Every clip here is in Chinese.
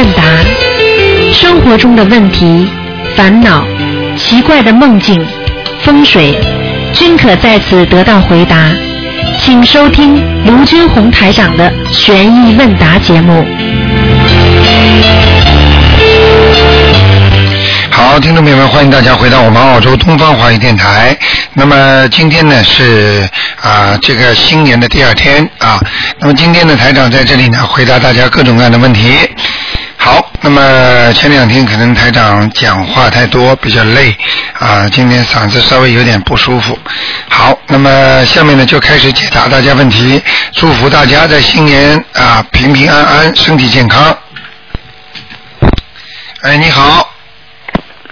问答，生活中的问题、烦恼、奇怪的梦境、风水，均可在此得到回答。请收听卢军红台长的悬疑问答节目。好，听众朋友们，欢迎大家回到我们澳洲东方华语电台。那么今天呢是啊这个新年的第二天啊，那么今天的台长在这里呢回答大家各种各样的问题。好，那么前两天可能台长讲话太多，比较累啊，今天嗓子稍微有点不舒服。好，那么下面呢就开始解答大家问题，祝福大家在新年啊平平安安，身体健康。哎，你好。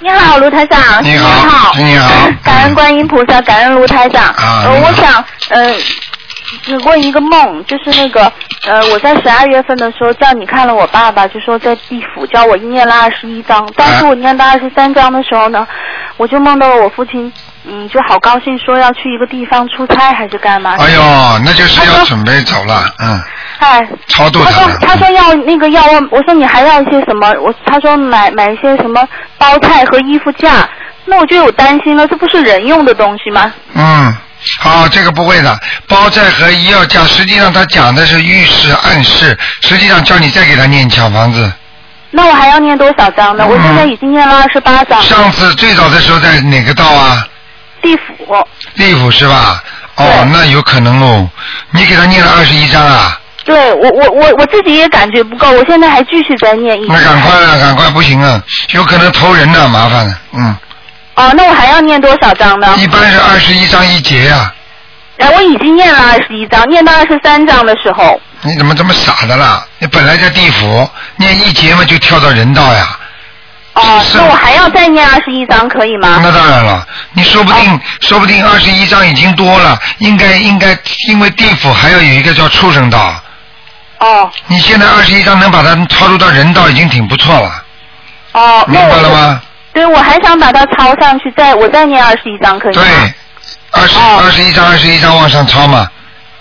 你好，卢台长。你好，你好。感恩观音菩萨，感恩卢台长。啊。呃，我想，呃，问一个梦，就是那个，呃，我在十二月份的时候叫你看了我爸爸，就说在地府叫我念了二十一章，当时我念到二十三章的时候呢，我就梦到了我父亲，嗯，就好高兴，说要去一个地方出差还是干嘛？哎呦，那就是要准备走了，嗯。哎，超度他说他说要那个要我，我说你还要一些什么？我他说买买一些什么包菜和衣服架，那我就有担心了，这不是人用的东西吗？嗯，好，这个不会的，包菜和医药价，实际上他讲的是预示暗示，实际上叫你再给他念抢房子。那我还要念多少章呢？我现在已经念了二十八章。上次最早的时候在哪个道啊？地府。地府是吧？哦，那有可能哦，你给他念了二十一章啊？对我我我我自己也感觉不够，我现在还继续在念。那赶快了，赶快不行啊，有可能投人呢，麻烦了，嗯。哦，那我还要念多少章呢？一般是二十一章一节呀。哎，我已经念了二十一章，念到二十三章的时候。你怎么这么傻的啦？你本来在地府念一节嘛，就跳到人道呀。哦，那我还要再念二十一章，可以吗？那当然了，你说不定，说不定二十一章已经多了，应该应该，因为地府还要有一个叫畜生道。哦。你现在二十一章能把它超入到人道，已经挺不错了。哦。明白了吗？对，我还想把它抄上去，再我再念二十一章，可以吗？对，二十二十一章，二十一章往上抄嘛。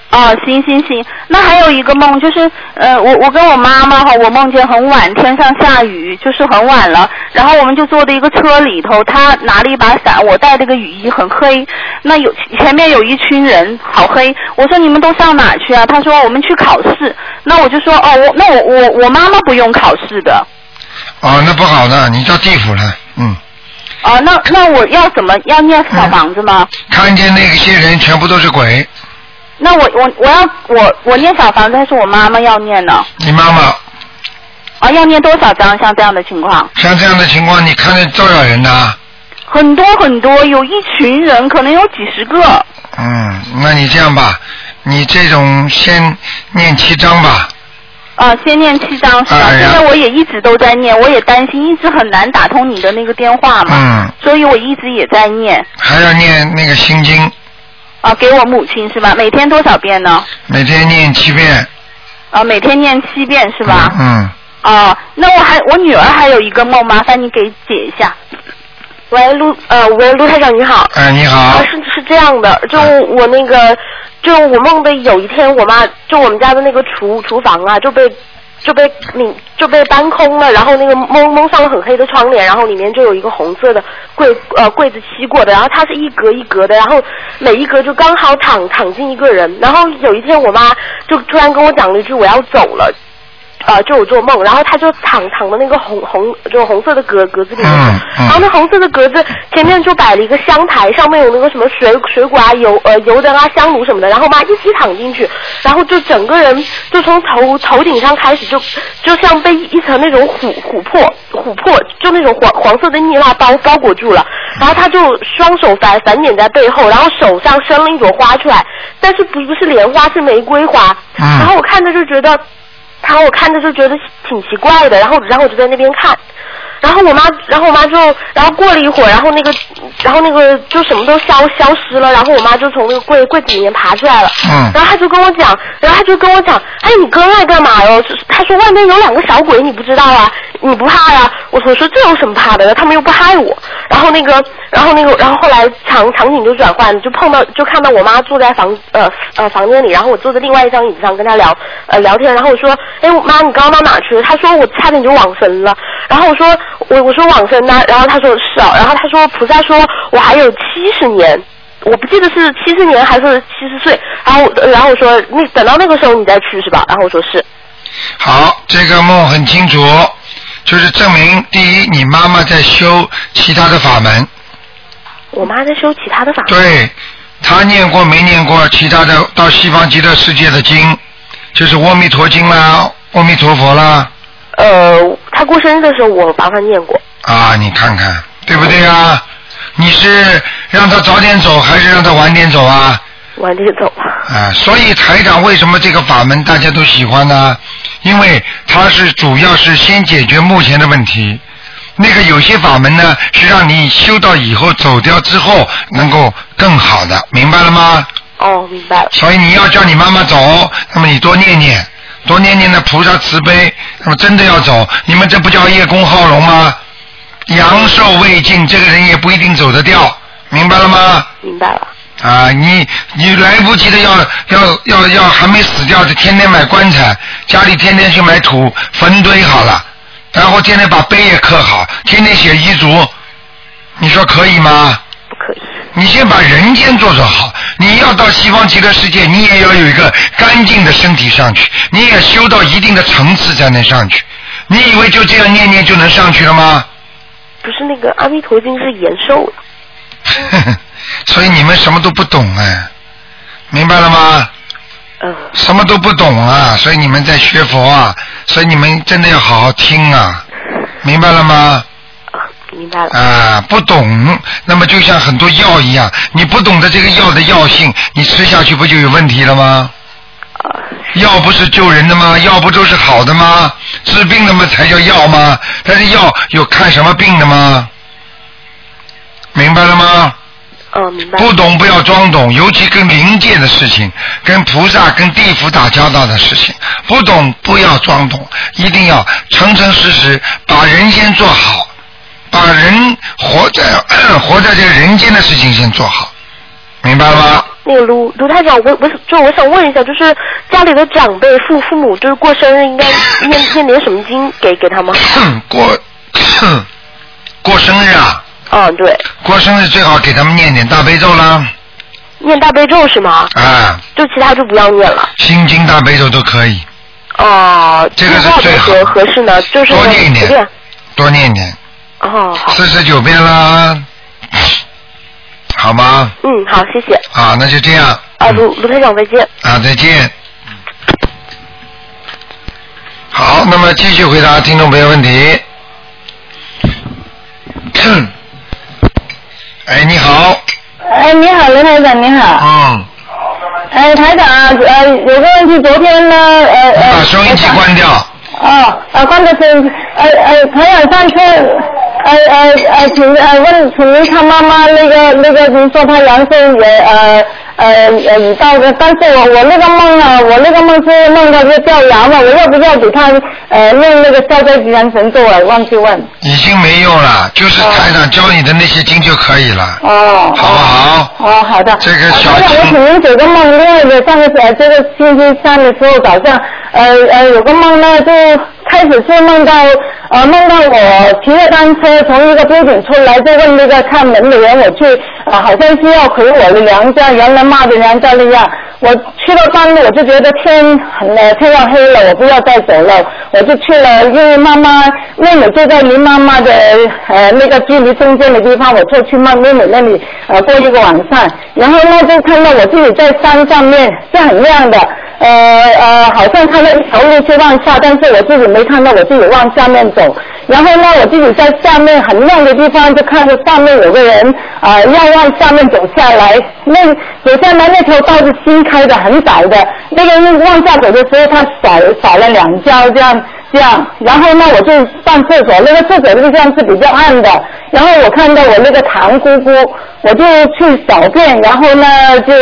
哦，行行行，那还有一个梦，就是呃，我我跟我妈妈哈，我梦见很晚，天上下雨，就是很晚了，然后我们就坐在一个车里头，她拿了一把伞，我带了个雨衣，很黑，那有前面有一群人，好黑，我说你们都上哪去啊？她说我们去考试，那我就说哦，我那我我我妈妈不用考试的。哦，那不好的，你到地府了，嗯。哦，那那我要怎么要念小房子吗？看见那些人全部都是鬼。那我我我要我我念小房子还是我妈妈要念呢？你妈妈。啊，要念多少张？像这样的情况。像这样的情况，你看见多少人呢？很多很多，有一群人，可能有几十个。嗯，那你这样吧，你这种先念七张吧。啊，先念七章是吧？哎现在我也一直都在念，我也担心，一直很难打通你的那个电话嘛。嗯。所以我一直也在念。还要念那个心经，啊，给我母亲是吧？每天多少遍呢？每天念七遍。啊，每天念七遍是吧？嗯。哦，那我还我女儿还有一个梦，麻烦你给解一下。喂，陆呃，喂，陆太长你好。哎，你好。啊，是是这样的，就我那个，就我梦的有一天，我妈就我们家的那个厨厨房啊，就被就被你就被搬空了，然后那个蒙蒙上了很黑的窗帘，然后里面就有一个红色的柜呃柜子漆过的，然后它是一格一格的，然后每一格就刚好躺躺进一个人，然后有一天我妈就突然跟我讲了一句我要走了。呃，就有做梦，然后他就躺躺的那个红红，就红色的格格子里面，嗯然后那红色的格子前面就摆了一个香台，上面有那个什么水水果啊、油呃油灯啊、香炉什么的，然后妈一起躺进去，然后就整个人就从头头顶上开始就就像被一层那种琥琥珀琥珀就那种黄黄色的蜜蜡包包裹住了，然后他就双手反反捻在背后，然后手上伸了一朵花出来，但是不不是莲花是玫瑰花，嗯然后我看着就觉得。然后我看着就觉得挺奇怪的，然后然后我就在那边看，然后我妈，然后我妈就，然后过了一会儿，然后那个，然后那个就什么都消消失了，然后我妈就从那个柜柜子里面爬出来了，嗯然后她就跟我讲，然后她就跟我讲，哎，你跟那干嘛哟？她说外面有两个小鬼，你不知道啊？你不怕呀？我说这有什么怕的？他们又不害我。然后那个，然后那个，然后后来场场景就转换，就碰到就看到我妈坐在房呃呃房间里，然后我坐在另外一张椅子上跟她聊呃聊天，然后我说，哎妈，你刚刚到哪去了？她说我差点就往生了。然后我说我我说往生呢？然后她说是啊。然后她说菩萨说我还有七十年。我不记得是七十年还是七十岁，然后然后我说那等到那个时候你再去是吧？然后我说是。好，这个梦很清楚，就是证明第一，你妈妈在修其他的法门。我妈在修其他的法门。对，她念过没念过其他的到西方极乐世界的经，就是《阿弥陀经》啦，《阿弥陀佛》啦。呃，她过生日的时候我帮她念过。啊，你看看，对不对啊？你是让她早点走，还是让她晚点走啊？晚点走吧。啊，所以台长为什么这个法门大家都喜欢呢？因为它是主要是先解决目前的问题。那个有些法门呢，是让你修到以后走掉之后能够更好的，明白了吗？哦，明白了。所以你要叫你妈妈走，那么你多念念，多念念的菩萨慈悲，那么真的要走，你们这不叫叶公好龙吗？阳寿未尽，这个人也不一定走得掉，明白了吗？明白了。啊，你你来不及的，要要要要还没死掉，就天天买棺材，家里天天去买土坟堆好了，然后天天把碑也刻好，天天写遗嘱，你说可以吗？不可以。你先把人间做做好，你要到西方极乐世界，你也要有一个干净的身体上去，你也修到一定的层次才能上去。你以为就这样念念就能上去了吗？不是那个《阿弥陀经》是延寿的，所以你们什么都不懂哎，明白了吗？嗯。什么都不懂啊，所以你们在学佛啊，所以你们真的要好好听啊，明白了吗？啊，明白了。啊，不懂，那么就像很多药一样，你不懂得这个药的药性，你吃下去不就有问题了吗？药不是救人的吗？药不都是好的吗？治病的吗才叫药吗？但是药有看什么病的吗？明白了吗？嗯，明白。不懂不要装懂，尤其跟灵界的事情、跟菩萨、跟地府打交道的事情，不懂不要装懂，一定要诚诚实实把人先做好，把人活在 活在这个人间的事情先做好，明白了吗？那个卢卢太长，我我就我想问一下，就是家里的长辈父父母就是过生日，应该念念点什么经给给他吗？过过生日啊？嗯，对。过生日最好给他们念点大悲咒啦。念大悲咒是吗？啊。就其他就不要念了。心经大悲咒都可以。哦。这个是最合合适呢，就是多念一点。多念一点。哦，好。四十九遍啦。好吗？嗯，好，谢谢。啊，那就这样。啊，卢卢台长，再见。啊，再见。好，那么继续回答听众朋友问题。哎，你好。哎，你好，刘台长，你好。嗯。哎，台长，呃，有个问题，昨天呢，呃呃。把收音机关掉。哦，呃，关的是，呃呃，台长上次。呃呃呃，请呃问，请您看妈妈那个那个，您说他阳寿也呃呃呃已到的，但是我我那个梦啊，我那个梦是梦到是掉牙嘛，我要不要给他呃弄那个消灾吉祥神咒啊？忘记问。已经没用了，就是台长教你的那些经就可以了。哦。好不好？哦，好的。这个小经。我请您解个梦，另外的上个呃这个星期三的时候早上，呃呃有个梦呢，就开始是梦到。呃，梦到我骑着单车从一个标准出来，就问那个看门的人，我去，啊，好像是要回我的娘家，原来妈的娘家那样。我去了半路，我就觉得天很呃天要黑了，我不要再走了，我就去了，因为妈妈妹妹就在离妈妈的呃那个距离中间的地方，我就去妈妹妹那里呃过一个晚上，然后呢就看到我自己在山上面是很亮的。呃呃，好像看到一条路是往下，但是我自己没看到我自己往下面走。然后呢，我自己在下面很亮的地方就看到上面有个人啊，要往下面走下来。那走下来那条道是新开的，很窄的。那个人往下走的时候，他甩甩了两跤，这样。向，然后呢我就上厕所，那个厕所的地方是比较暗的，然后我看到我那个堂姑姑，我就去小便，然后呢就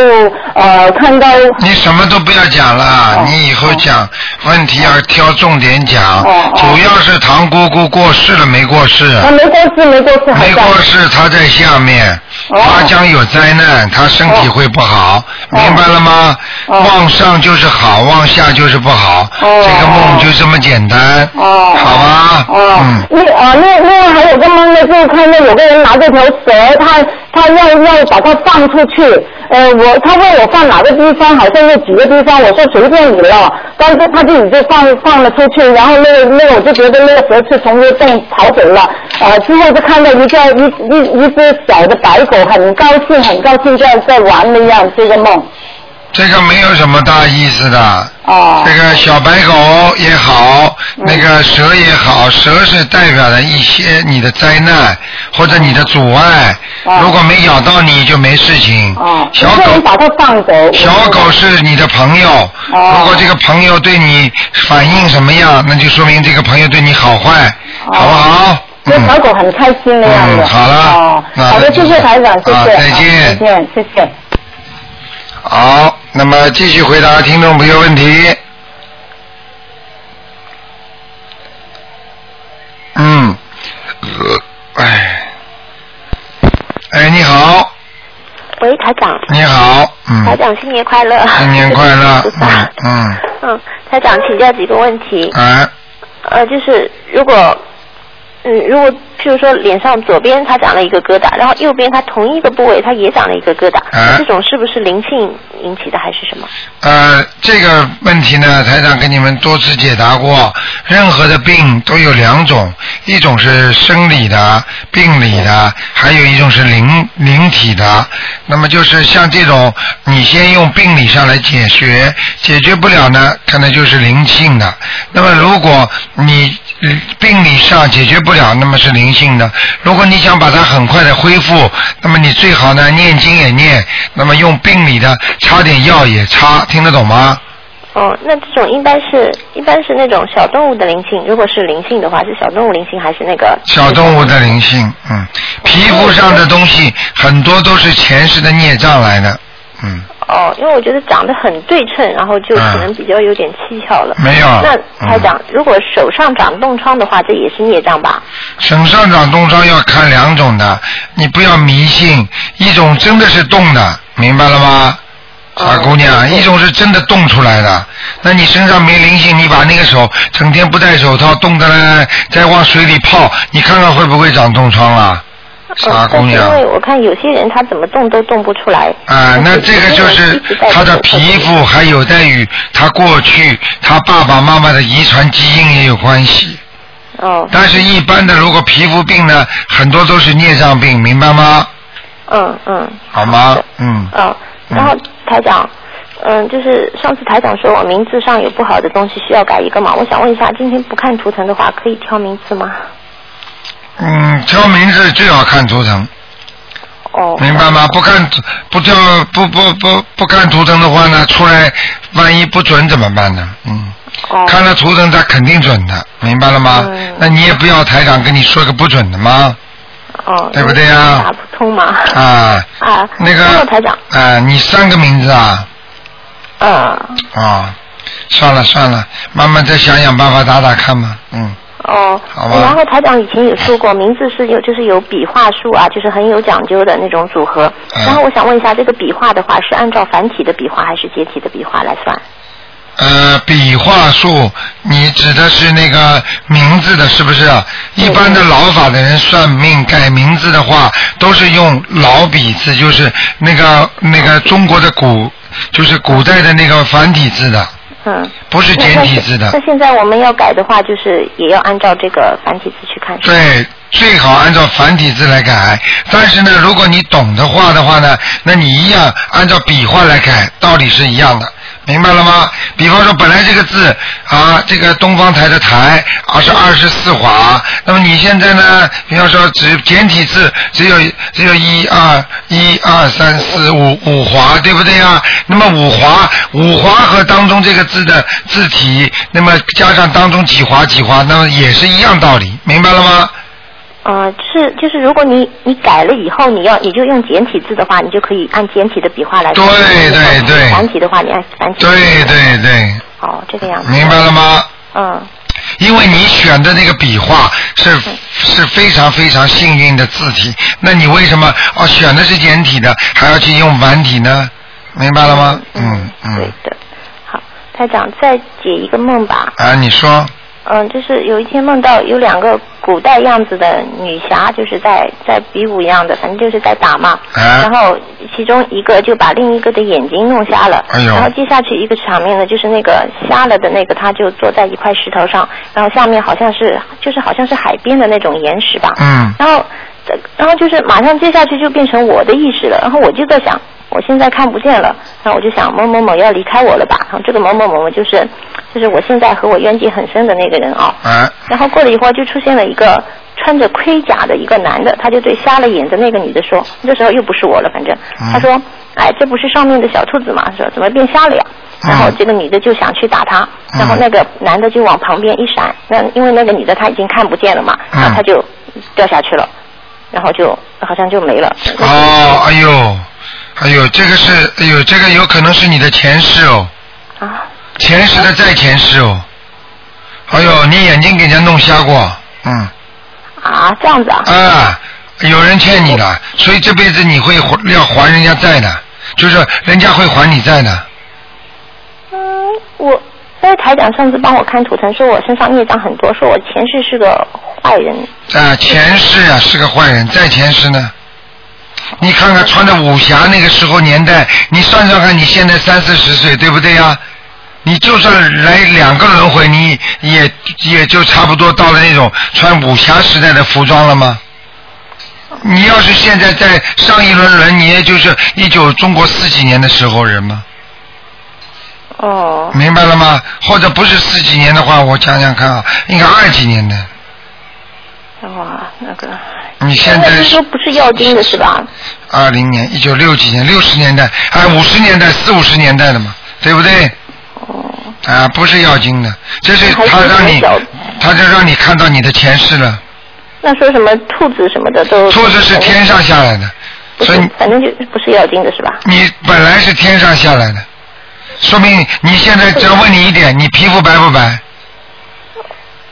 呃看到你什么都不要讲了，你以后讲问题要挑重点讲。主要是唐姑姑过世了没过世？啊没过世没过世没过世，她在下面，哦。她将有灾难，她身体会不好，明白了吗？哦。往上就是好，往下就是不好，哦。这个梦就这么简单，哦，好吧？哦，嗯，另啊那另外还有个梦呢，就是看到有个人拿着条蛇，他他要要把它放出去，呃，我他问我放哪个地方，好像有几个地方，我说随便你了，但是他自己就放放了出去，然后那个那个我就觉得那个蛇是从那个洞逃走了，呃，之后就看到一个一一一只小的白狗，很高兴很高兴在在玩那样这个梦，这个没有什么大意思的。哦，这个小白狗也好，嗯那个蛇也好，蛇是代表了一些你的灾难或者你的阻碍。哦如果没咬到你就没事情。哦，小有个人把狗，它放走，小狗是你的朋友。哦如果这个朋友对你反应什么样，那就说明这个朋友对你好坏，好不好？那小狗很开心的样子。嗯好了哦，好的，谢谢台长，谢谢。啊再见好再见，谢谢。好，那么继续回答听众朋友问题。嗯，呃哎，哎，你好，喂，台长。你好，嗯，台长，新年快乐！新年快乐 嗯，嗯，台长，请教几个问题。哎，呃，就是如果，嗯，如果譬如说脸上左边它长了一个疙瘩，然后右边它同一个部位它也长了一个疙瘩，这种是不是灵性引起的还是什么？呃，这个问题呢，台长给你们多次解答过。任何的病都有两种，一种是生理的、病理的，还有一种是灵灵体的。那么就是像这种，你先用病理上来解决，解决不了呢，可能就是灵性的。那么如果你嗯病理上解决不了，那么是灵性的。如果你想把它很快的恢复，那么你最好呢念经也念，那么用病理的擦点药也擦，听得懂吗？哦，那这种一般是一般是那种小动物的灵性，如果是灵性的话，是小动物灵性还是那个？小动物的灵性，嗯，皮肤上的东西很多都是前世的孽障来的，嗯，哦，因为我觉得长得很对称，然后就可能比较有点蹊跷了。没有那台嗯长，如果手上长冻疮的话，这也是孽障吧？身上长冻疮要看两种的，你不要迷信，一种真的是冻的，明白了吗？傻姑娘，一种是真的冻出来的。那你身上没灵性，你把那个手整天不戴手套，冻的呢，再往水里泡，你看看会不会长冻疮啊？傻姑娘因。为我看有些人他怎么动都动不出来。啊，那这个就是他的皮肤，还有待于他过去他爸爸妈妈的遗传基因也有关系。哦，但是，一般的如果皮肤病呢，很多都是孽障病，明白吗？嗯嗯。好吗？嗯。嗯，然后台长，嗯，就是上次台长说我名字上有不好的东西需要改一个嘛，我想问一下，今天不看图腾的话，可以挑名字吗？嗯，挑名字最好看图腾，哦。明白吗？不看不挑不不不不看图腾的话呢，出来万一不准怎么办呢？嗯。哦。看了图腾，它肯定准的，明白了吗？嗯那你也不要台长跟你说个不准的吗？哦。对不对呀打不通嘛。啊。啊。那个台长，啊，你三个名字啊？嗯，啊，算了算了，慢慢再想想办法打打看嘛。嗯，哦。然后台长以前也说过，名字是有就是有笔画数啊，就是很有讲究的那种组合。嗯然后我想问一下，这个笔画的话是按照繁体的笔画还是简体的笔画来算？呃，笔画数，你指的是那个名字的，是不是？一般的老法的人算命改名字的话，都是用老笔字，就是那个那个中国的古，就是古代的那个繁体字的，嗯。不是简体字的那。现在我们要改的话，就是也要按照这个繁体字去看。对，最好按照繁体字来改。但是呢，如果你懂的话的话呢，那你一样按照笔画来改，道理是一样的，明白了吗？比方说，本来这个字啊，这个东方台的台啊是二十四划，那么你现在呢？比方说，只简体字只有只有一二一二三四五五划，对不对呀？那么五划五划和当中这个字的字体，那么加上当中几划几划，那么也是一样道理，明白了吗？呃，是就是，如果你你改了以后，你要你就用简体字的话，你就可以按简体的笔画来。对对对繁体的话，你按繁体。对对对，哦，这个样子。明白了吗？嗯。因为你选的那个笔画是是非常非常幸运的字体，那你为什么哦选的是简体的，还要去用繁体呢？明白了吗？嗯嗯。对的。好，台长再解一个梦吧。啊，你说。嗯，就是有一天梦到有两个古代样子的女侠，就是在在比武一样的，反正就是在打嘛。啊。然后其中一个就把另一个的眼睛弄瞎了。哎呦。然后接下去一个场面呢，就是那个瞎了的那个，他就坐在一块石头上，然后下面好像是就是好像是海边的那种岩石吧。嗯。然后，然后就是马上接下去就变成我的意识了，然后我就在想。我现在看不见了，然后我就想某某某要离开我了吧？然后这个某某某就是就是我现在和我冤结很深的那个人啊。啊。然后过了一会儿，就出现了一个穿着盔甲的一个男的，他就对瞎了眼的那个女的说：“这时候又不是我了，反正他说，哎，这不是上面的小兔子吗？说怎么变瞎了呀？”然后这个女的就想去打他，然后那个男的就往旁边一闪，那因为那个女的她已经看不见了嘛，然后他就掉下去了，然后就好像就没了。哦，哎呦。哎呦，这个是，哎呦，这个有可能是你的前世哦。啊。前世的再前世哦。哎呦，你眼睛给人家弄瞎过，嗯。啊，这样子啊。啊，有人欠你的，所以这辈子你会还要还人家债的，就是人家会还你债的。嗯，我因为台长上次帮我看图腾，说我身上孽障很多，说我前世是个坏人。啊，前世啊是个坏人，再前世呢？你看看穿着武侠那个时候年代，你算算看，你现在三四十岁，对不对呀？你就算来两个轮回，你也也就差不多到了那种穿武侠时代的服装了吗？你要是现在在上一轮轮，你也就是一九中国四几年的时候人吗？哦。明白了吗？或者不是四几年的话，我想想看啊，应该二几年的。哇，那个。你现在说不是要金的是吧？二零年，一九六几年，六十年代，哎，五十年代，四五十年代的嘛，对不对？哦。啊，不是要金的，这是他让你，他就让你看到你的前世了。那说什么兔子什么的都？兔子是天上下来的，所以反正就不是要金的是吧？你本来是天上下来的，说明你现在只要问你一点，你皮肤白不白？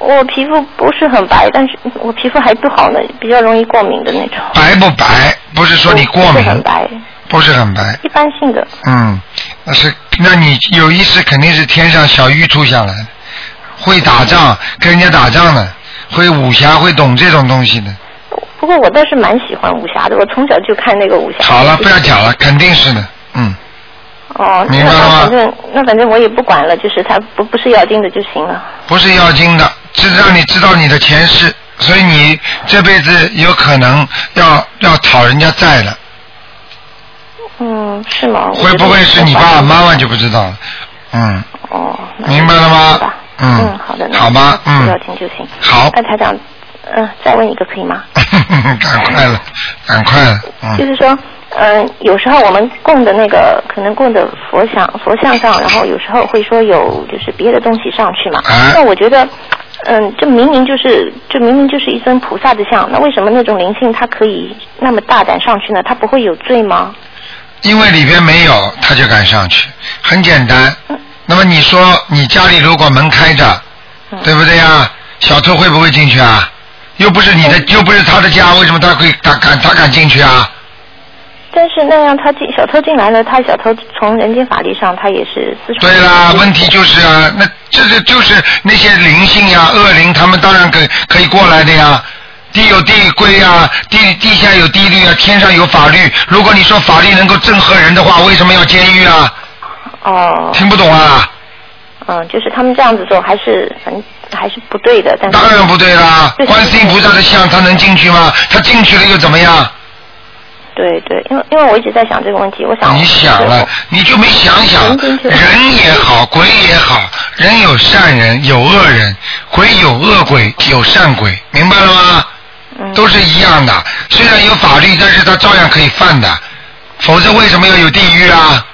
我皮肤不是很白，但是我皮肤还不好呢，比较容易过敏的那种。白不白？不是说你过敏。不是很白。不是很白。一般性的。嗯，那是，那你有意识肯定是天上小玉兔下来，会打仗，跟人家打仗的，会武侠，会懂这种东西的。不过我倒是蛮喜欢武侠的，我从小就看那个武侠。好了，不要讲了，肯定是的，嗯。哦，明白了吗？那反正那反正我也不管了，就是他不不是要精的就行了。不是要精的。是让你知道你的前世，所以你这辈子有可能要要讨人家债了。嗯，是吗？会不会是你爸爸妈妈就不知道了？嗯。哦。明白了吗？嗯，好的。好吧，嗯。要听就行。好。那台长，嗯，再问一个可以吗？赶快了，赶快了。嗯。就是说，嗯，有时候我们供的那个，可能供的佛像佛像上，然后有时候会说有就是别的东西上去嘛。啊。那我觉得。嗯，这明明就是，这明明就是一尊菩萨的像，那为什么那种灵性它可以那么大胆上去呢？它不会有罪吗？因为里边没有，他就敢上去，很简单。那么你说，你家里如果门开着，对不对呀？小偷会不会进去啊？又不是你的，又不是他的家，为什么他会他敢他敢进去啊？但是那样，他进小偷进来了，他小偷从人间法律上，他也是私对啦，问题就是啊，那这这就是那些灵性呀、恶灵，他们当然可可以过来的呀。地有地规啊，地地下有地律啊，天上有法律。如果你说法律能够正合人的话，为什么要监狱啊？哦。听不懂啊？嗯，就是他们这样子做还是很还是不对的，但是。当然不对啦！观世音菩萨的像，他能进去吗？他进去了又怎么样？对对，因为因为我一直在想这个问题，我想你想了，你就没想想，人也好，鬼也好，人有善人，有恶人，鬼有恶鬼，有善鬼，明白了吗？嗯都是一样的。虽然有法律，但是他照样可以犯的，否则为什么要有地狱啊？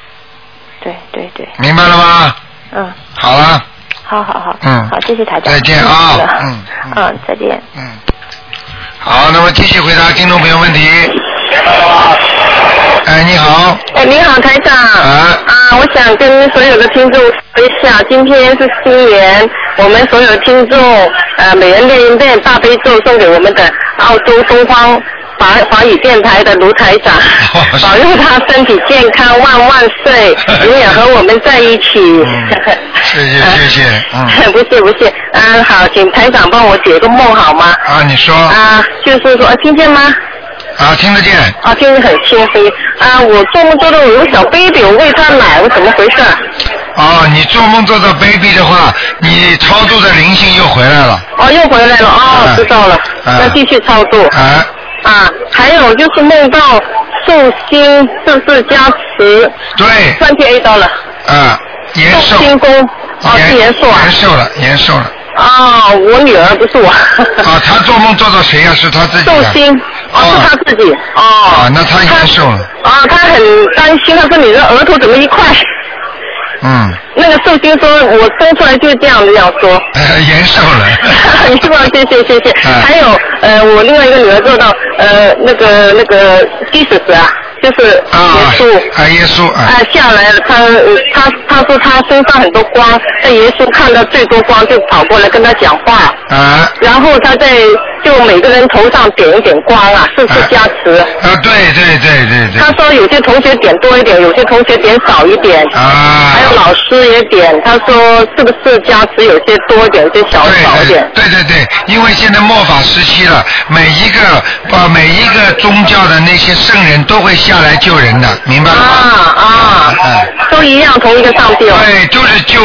对对对，明白了吗？嗯，好了，好好好，嗯好，谢谢台长，再见啊嗯嗯，再见。嗯。好，那么继续回答听众朋友问题。哎，你好，哎，你好，台长。啊啊，我想跟所有的听众说一下，今天是新年，我们所有听众呃，每人念一遍大悲咒，送给我们的澳洲东方华华语电台的卢台长，保佑他身体健康，万万岁，永远和我们在一起。谢谢谢谢，嗯，不是不是，嗯，好，请台长帮我解个梦好吗？啊，你说啊，就是说，听见吗？啊，听得见，啊，听得很清晰。啊，我做梦做到有个小 baby，我喂他奶，我怎么回事？哦，你做梦做到 baby 的话，你超度的灵性又回来了，哦，又回来了，哦，啊知道了，啊那继续超度。啊，啊，还有就是梦到寿星是不是加持？对，三天 A 到了。啊，延寿，寿星公，哦，是延寿啊延。寿了，延寿了，啊，我女儿不是我。啊，她做梦做到谁呀、是她自己寿，星，哦，是他自己。哦。啊，那他延寿了，啊，他很担心，他说你的额头怎么一块？嗯，那个寿星说，我生出来就是这样这样说。呃延寿了，是吧？谢谢谢谢。嗯还有呃，我另外一个女儿做到呃那个那个 Jesus 啊，就是啊耶稣。啊，耶稣啊啊，，下来了，他呃他他说他身上很多光，在耶稣看到最多光就跑过来跟他讲话，啊，然后他在就每个人头上点一点光啊，是不是加持？啊，对对对对对他，说有些同学点多一点，有些同学点少一点。啊，还有老师也点，他说是不是加持有些多一点，有些小少一点？对对对，因为现在末法时期了，每一个呃每一个宗教的那些圣人都会下来救人的，明白了吗？啊啊，嗯都一样，同一个上帝哦。对，就是救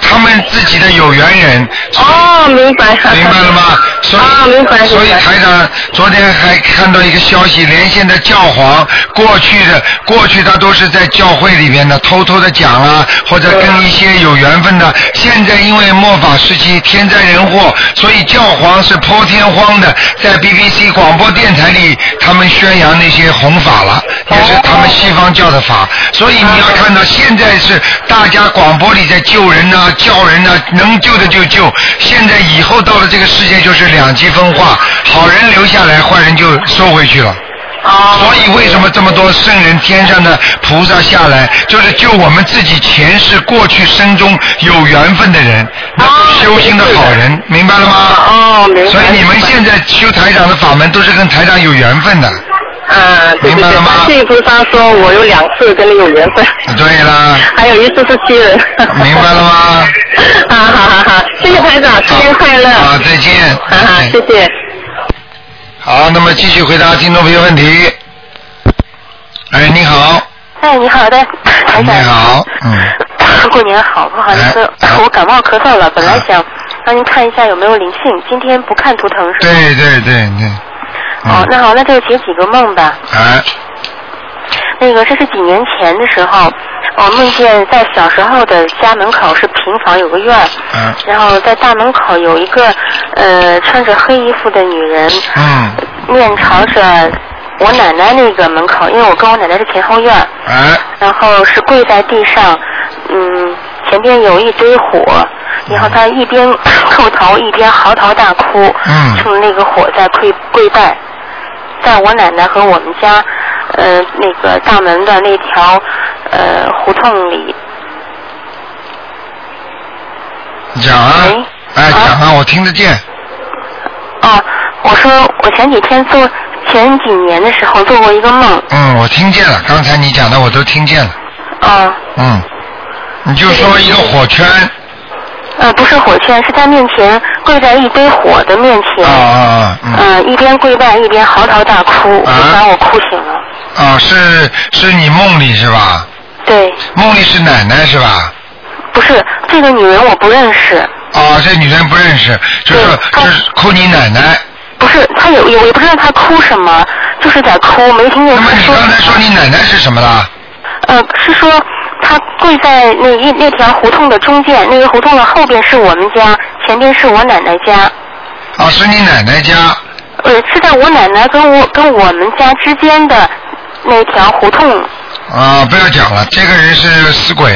他们自己的有缘人。哦，明白。明白了吗？所以，啊，明白所以。台长昨天还看到一个消息，连线的教皇过去的过去他都是在教会里面的偷偷的讲啊，或者跟一些有缘分的。现在因为末法时期天灾人祸，所以教皇是破天荒的在 BBC 广播电台里他们宣扬那些弘法了，也是他们西方教的法。所以你要看到现在是大家广播里在救人呐、叫人呐、能救的就救。现在以后到了这个世界就是两极分化，好人留下来，坏人就收回去了。哦。所以为什么这么多圣人、天上的菩萨下来，就是救我们自己前世、过去生中有缘分的人，那修行的好人，明白了吗？哦，明白。所以你们现在修台长的法门都是跟台长有缘分的。啊，对对对，明白了吗观世音菩萨说我有两次跟你有缘分。对啦，还有一次是七人。明白了吗？啊好好好，谢谢台长，新年快乐。好，再见。哈哈，谢谢。好，那么继续回答听众朋友问题。哎，你好，哎，你好的，台你。好，嗯，过年好，不好意思，哎我感冒咳嗽了，本来想让您看一下有没有灵性，今天不看图腾是吧？对对对对，哦，那好，那就解几个梦吧。哎，那个，这是几年前的时候，我梦见在小时候的家门口是平房，有个院儿，嗯。然后在大门口有一个呃穿着黑衣服的女人，嗯，面朝着我奶奶那个门口，因为我跟我奶奶是前后院儿，哎，然后是跪在地上，嗯，前边有一堆火，然后她一边 叩头一边嚎啕大哭，嗯。冲着那个火在跪跪拜，在我奶奶和我们家呃那个大门的那条呃胡同里，讲啊，哎，讲啊，我听得见，哦，我说我前几天做前几年的时候做过一个梦，嗯，我听见了，刚才你讲的我都听见了，啊、嗯，你就说一个火圈，呃不是火圈，是在面前跪在一堆火的面前。啊啊啊，嗯，嗯，一边跪拜一边嚎啕大哭，啊就把我哭醒了。啊，是是你梦里是吧？对，梦里是奶奶是吧？不是这个女人我不认识，啊，这女人不认识，就是就是哭你奶奶，不是是，他有有，我也不知道她哭什么，就是在哭，没听见那么你。刚才说你奶奶是什么啦？呃，是说他跪在那一那条胡同的中间，那个胡同的后边是我们家，前边是我奶奶家。啊，是你奶奶家。呃，是在我奶奶跟我跟我们家之间的那条胡同。啊，不要讲了，这个人是死鬼，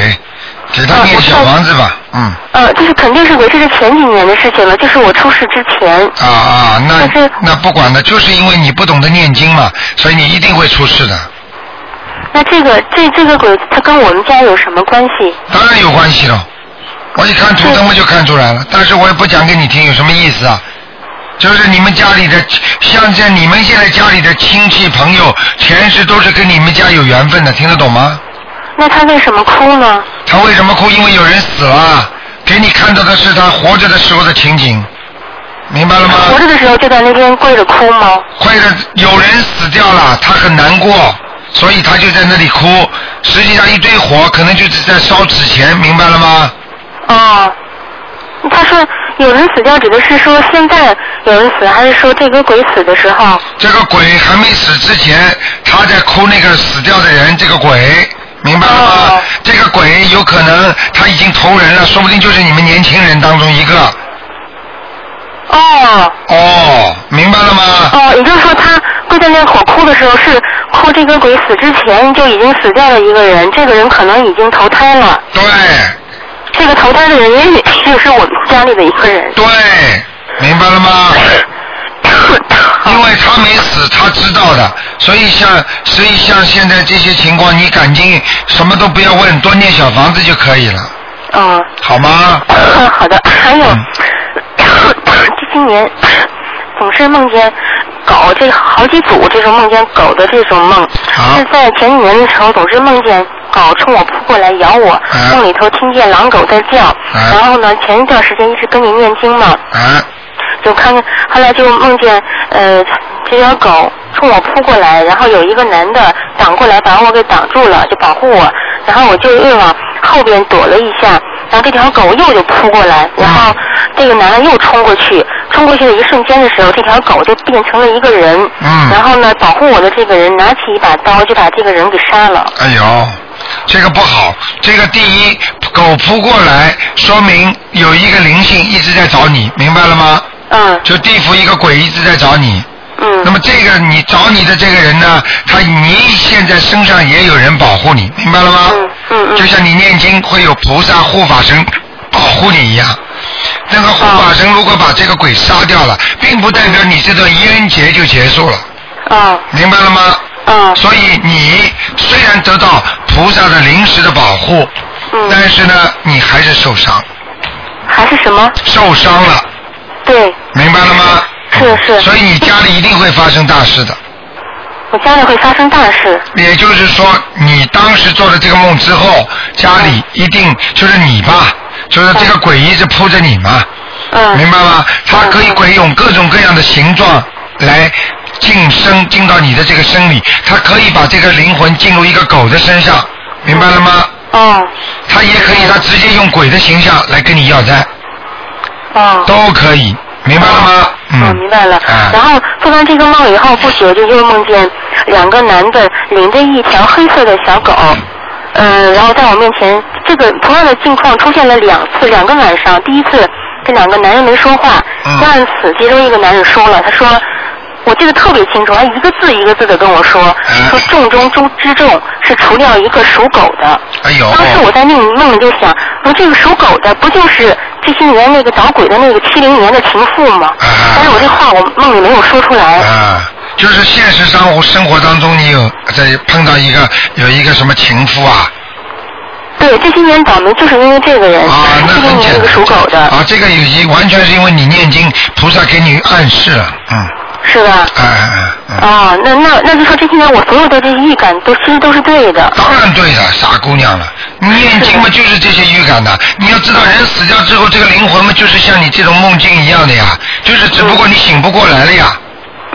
给他念小房子吧，嗯。呃，就是肯定是鬼，这是前几年的事情了，就是我出事之前。啊啊，那那不管了，就是因为你不懂得念经嘛，所以你一定会出事的。那这个这这个鬼，他跟我们家有什么关系？当然有关系了，我一看图腾我就看出来了，但是我也不讲给你听，有什么意思啊？就是你们家里的，像像你们现在家里的亲戚朋友，前世都是跟你们家有缘分的，听得懂吗？那他为什么哭呢？他为什么哭？因为有人死了，给你看到的是他活着的时候的情景，明白了吗？活着的时候就在那边跪着哭吗？跪着，有人死掉了，他很难过。所以他就在那里哭，实际上一堆火可能就是在烧纸钱，明白了吗？哦，他说有人死掉，指的是说现在有人死，还是说这个鬼死的时候？这个鬼还没死之前，他在哭那个死掉的人，这个鬼，明白了吗？这个鬼有可能他已经投人了，说不定就是你们年轻人当中一个。哦。哦，明白了吗？哦，也就是说他跪在那火哭的时候是。哭这个鬼死之前就已经死掉了一个人，这个人可能已经投胎了。对。这个投胎的人也许就是我们家里的一个人。对，明白了吗？因为他没死，他知道的，所以像所以像现在这些情况，你赶紧什么都不要问，多念小房子就可以了。嗯。好吗？好的，还有，这些年总是梦见。狗这好几组这种梦见狗的这种梦，是在前几年的时候总是梦见狗冲我扑过来咬我，梦里头听见狼狗在叫，然后呢前一段时间一直跟你念经嘛，就看见后来就梦见呃这条狗冲我扑过来，然后有一个男的挡过来把我给挡住了，就保护我，然后我就又往后边躲了一下。然后这条狗又就扑过来，然后这个男的又冲过去，冲过去的一瞬间的时候，这条狗就变成了一个人。嗯。然后呢，保护我的这个人拿起一把刀，就把这个人给杀了。哎呦，这个不好。这个第一，狗扑过来，说明有一个灵性一直在找你，明白了吗？嗯。就地府一个鬼一直在找你。嗯。那么这个你找你的这个人呢，他你现在身上也有人保护你，明白了吗？嗯嗯就像你念经会有菩萨护法神保护你一样，那个护法神如果把这个鬼杀掉了，并不代表你这段冤结就结束了。啊。明白了吗？嗯。所以你虽然得到菩萨的临时的保护，嗯。但是呢，你还是受伤。还是什么？受伤了。对。明白了吗？是是。所以你家里一定会发生大事的。我家里会发生大事。也就是说，你当时做了这个梦之后，家里一定就是你吧，就是这个鬼一直扑着你嘛。嗯。明白吗？它可以鬼用各种各样的形状来晋升进到你的这个身里，它可以把这个灵魂进入一个狗的身上，明白了吗？哦。它也可以，它直接用鬼的形象来跟你要债。哦。都可以。明白了吗？嗯，明白了。然后做完这个梦以后不久，就又梦见两个男的领着一条黑色的小狗，嗯，然后在我面前，这个同样的境况出现了两次，两个晚上。第一次，这两个男人没说话；第二次，其中一个男人说了，他说。我记得特别清楚，他一个字一个字的跟我说，说重中中之重是除掉一个属狗的。哎呦！当时我在那梦里就想，说这个属狗的不就是这些年那个捣鬼的那个七零年的情妇吗？但是我这话我梦里没有说出来。啊，就是现实生活生活当中，你有在碰到一个有一个什么情妇啊？对，这些年倒霉就是因为这个人，七零年那个属狗的。啊，这个有一完全是因为你念经，菩萨给你暗示了，嗯。是吧？哎哎哎！啊，那那那就说这些年我所有的这些预感都其实都是对的。当然对的，傻姑娘了。念经嘛，就是这些预感的。你要知道，人死掉之后，这个灵魂嘛，就是像你这种梦境一样的呀，就是只不过你醒不过来了呀。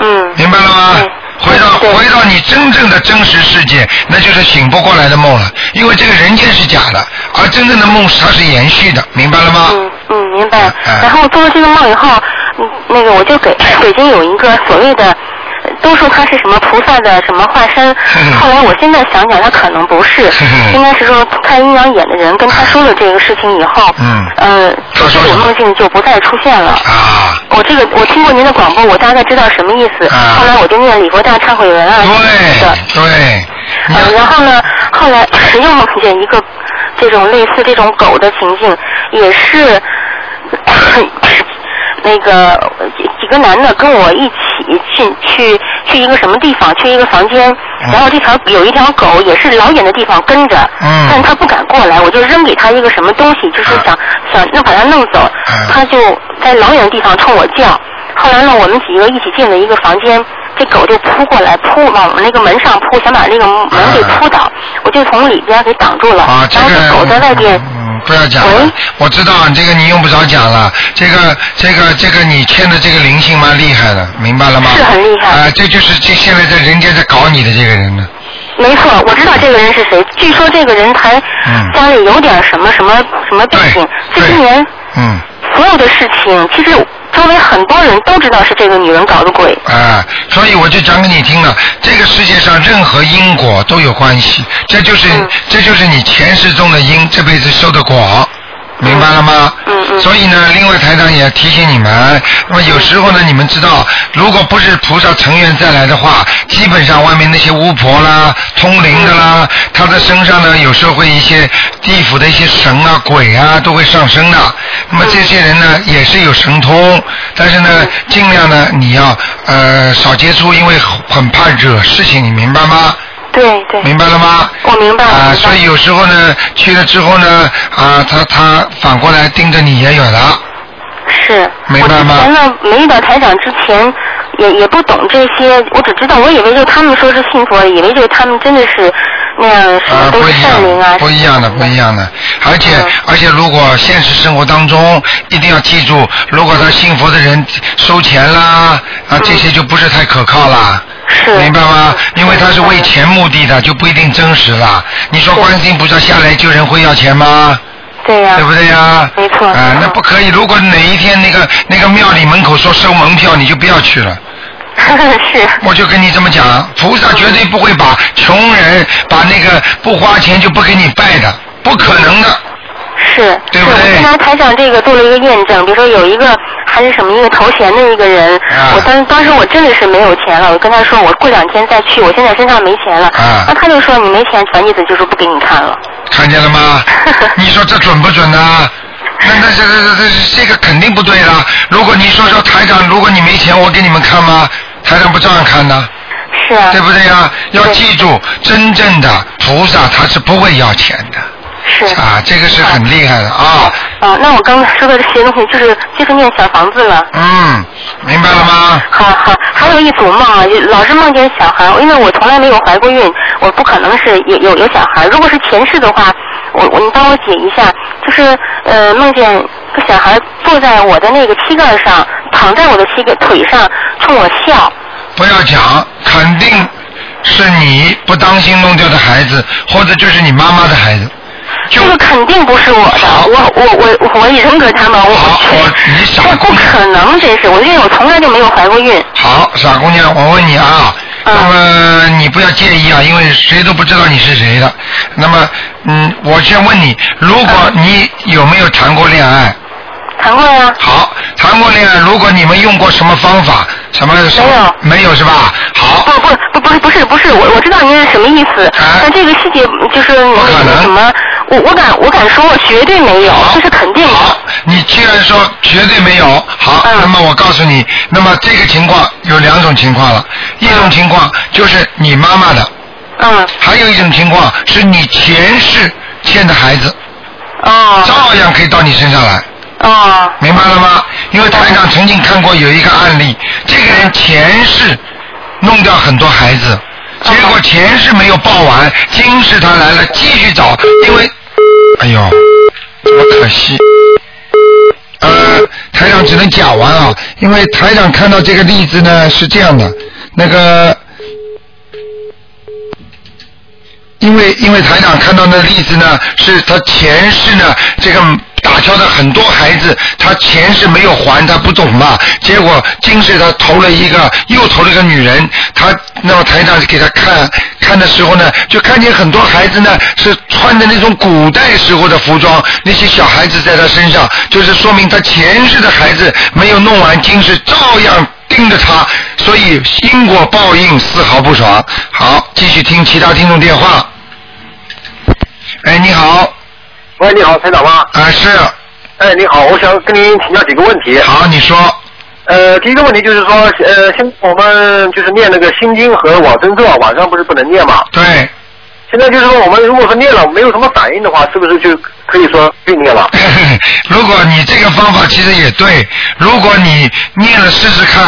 嗯。明白了吗？回到回到你真正的真实世界，那就是醒不过来的梦了。因为这个人间是假的，而真正的梦它是延续的，明白了吗？嗯嗯，明白。然后做了这个梦以后。嗯那个我就给北京有一个所谓的。都说他是什么菩萨的什么化身，后来我现在想想，他可能不是，应该是说看阴阳眼的人跟他说了这个事情以后，嗯，呃，这种梦境就不再出现了。啊，我这个我听过您的广播，我大概知道什么意思。啊。后来我就念礼佛大忏悔文啊。对对，呃，然后呢，后来又梦见一个这种类似这种狗的情境，也是 那个几几个男的跟我一起去去去一个什么地方，去一个房间，然后这条有一条狗也是老远的地方跟着，嗯但他不敢过来，我就扔给他一个什么东西，就是想想要把它弄走，他就在老远的地方冲我叫。后来呢，我们几个一起进了一个房间，这狗就扑过来，扑往那个门上扑，想把那个门给扑倒，我就从里边给挡住了。啊，这然后这狗在外边，嗯，不要讲了，我知道这个你用不着讲了，这个这个这个你欠的这个灵性蛮厉害的，明白了吗？是很厉害啊，这就是这现在在人家在搞你的这个人呢。没错，我知道这个人是谁。据说这个人还嗯家里有点什么什么什么背景。这些年嗯，所有的事情，其实周围很多人都知道是这个女人搞的鬼。啊，所以我就讲给你听了，这个世界上任何因果都有关系，这就是、嗯这就是你前世种的因，这辈子受的果。明白了吗？嗯嗯。所以呢，另外台长也提醒你们，那么有时候呢，你们知道，如果不是菩萨成员再来的话，基本上外面那些巫婆啦、通灵的啦，他的身上呢，有时候会一些地府的一些神啊、鬼啊都会上升的。那么这些人呢，也是有神通，但是呢，尽量呢，你要呃少接触，因为很怕惹事情，你明白吗？对对。明白了吗？我明白。啊，所以有时候呢，去了之后呢，啊，他他反过来盯着你也有的。是。明白吗我之前呢，没遇到台长之前，也也不懂这些，我只知道，我以为就他们说是信佛，以为就他们真的是那样什么都是善灵啊。不一样的，不一样的。而且、而且，如果现实生活当中一定要记住，如果他信佛的人收钱啦，啊，这些就不是太可靠啦。是。明白吗？因为他是为钱目的的，就不一定真实了。你说观世音菩萨下来救人会要钱吗？对呀、对不对呀？没错。啊，那不可以。如果哪一天那个那个庙里门口说收门票，你就不要去了。是。我就跟你这么讲，菩萨绝对不会把穷人把那个不花钱就不给你拜的，不可能的。是，对不对是我台长这个做了一个验证，比如说有一个还是什么一个头衔的一个人，啊我当当时我真的是没有钱了，我跟他说我过两天再去，我现在身上没钱了，啊那他就说你没钱，全意思就是不给你看了。看见了吗？你说这准不准呢、那那这这这这这个肯定不对了。如果你说说台长，如果你没钱，我给你们看吗？台长不照样看的。是啊。对不对呀？要记住，真正的菩萨他是不会要钱的。是。啊，这个是很厉害的啊。啊，那我刚才说的这些东西就是就是念小房子了。嗯，明白了吗？好好，还有一组梦啊，老是梦见小孩，因为我从来没有怀过孕，我不可能是有有有小孩。如果是前世的话，我我你帮我解一下，就是呃梦见个小孩坐在我的那个膝盖上，躺在我的膝盖腿上，冲我笑。不要讲，肯定是你不当心弄掉的孩子，或者就是你妈妈的孩子。这个肯定不是我的，我我我我认可他们，我好我你傻不可能，这是我因为我从来就没有怀过孕。好，傻姑娘，我问你啊，那么你不要介意啊，因为谁都不知道你是谁的。那么，嗯，我先问你，如果你有没有谈过恋爱？谈过呀。好，谈过恋爱，如果你们用过什么方法？什么？没有。没有是吧？好。不不不不是不是不是，我我知道您是什么意思，但这个细节就是那个什么，我我敢我敢说，我绝对没有，这是肯定的。你既然说绝对没有，好，那么我告诉你，那么这个情况有两种情况了，一种情况就是你妈妈的，嗯，还有一种情况是你前世欠的孩子，哦，照样可以到你身上来。哦，明白了吗？因为台长曾经看过有一个案例，这个人前世弄掉很多孩子，结果前世没有报完，今世他来了继续找，因为，哎呦，怎么可惜。呃，台长只能讲完啊，因为台长看到这个例子呢是这样的，那个。因为因为台长看到那例子呢，是他前世呢这个打敲的很多孩子，他前世没有还，他不懂嘛，结果今世他投了一个又投了一个女人，他那么台长给他看看的时候呢，就看见很多孩子呢是穿的那种古代时候的服装，那些小孩子在他身上，就是说明他前世的孩子没有弄完，今世照样。盯着他，所以因果报应丝毫不爽。好，继续听其他听众电话。哎，你好。喂，你好，台长吗？啊，是。哎，你好，我想跟您请教几个问题。好，你说。呃，第一个问题就是说，呃，现我们就是念那个心经和往生咒，晚上不是不能念吗？对。现在就是说，我们如果说念了没有什么反应的话，是不是就可以说不念了？如果你这个方法其实也对，如果你念了试试看，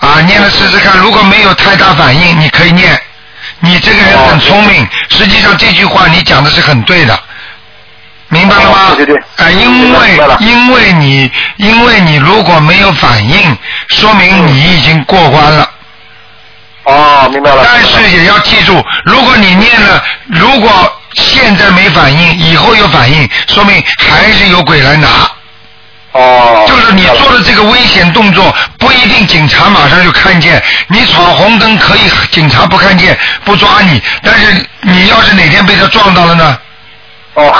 啊，念了试试看，如果没有太大反应，你可以念。你这个人很聪明，实际上这句话你讲的是很对的，明白了吗？对对对。啊，因为因为你因为你如果没有反应，说明你已经过关了。哦，明白了。但是也要记住，如果你念了，如果现在没反应，以后有反应，说明还是有鬼来拿。哦。就是你做的这个危险动作，不一定警察马上就看见。你闯红灯可以，警察不看见不抓你，但是你要是哪天被他撞到了呢？哦，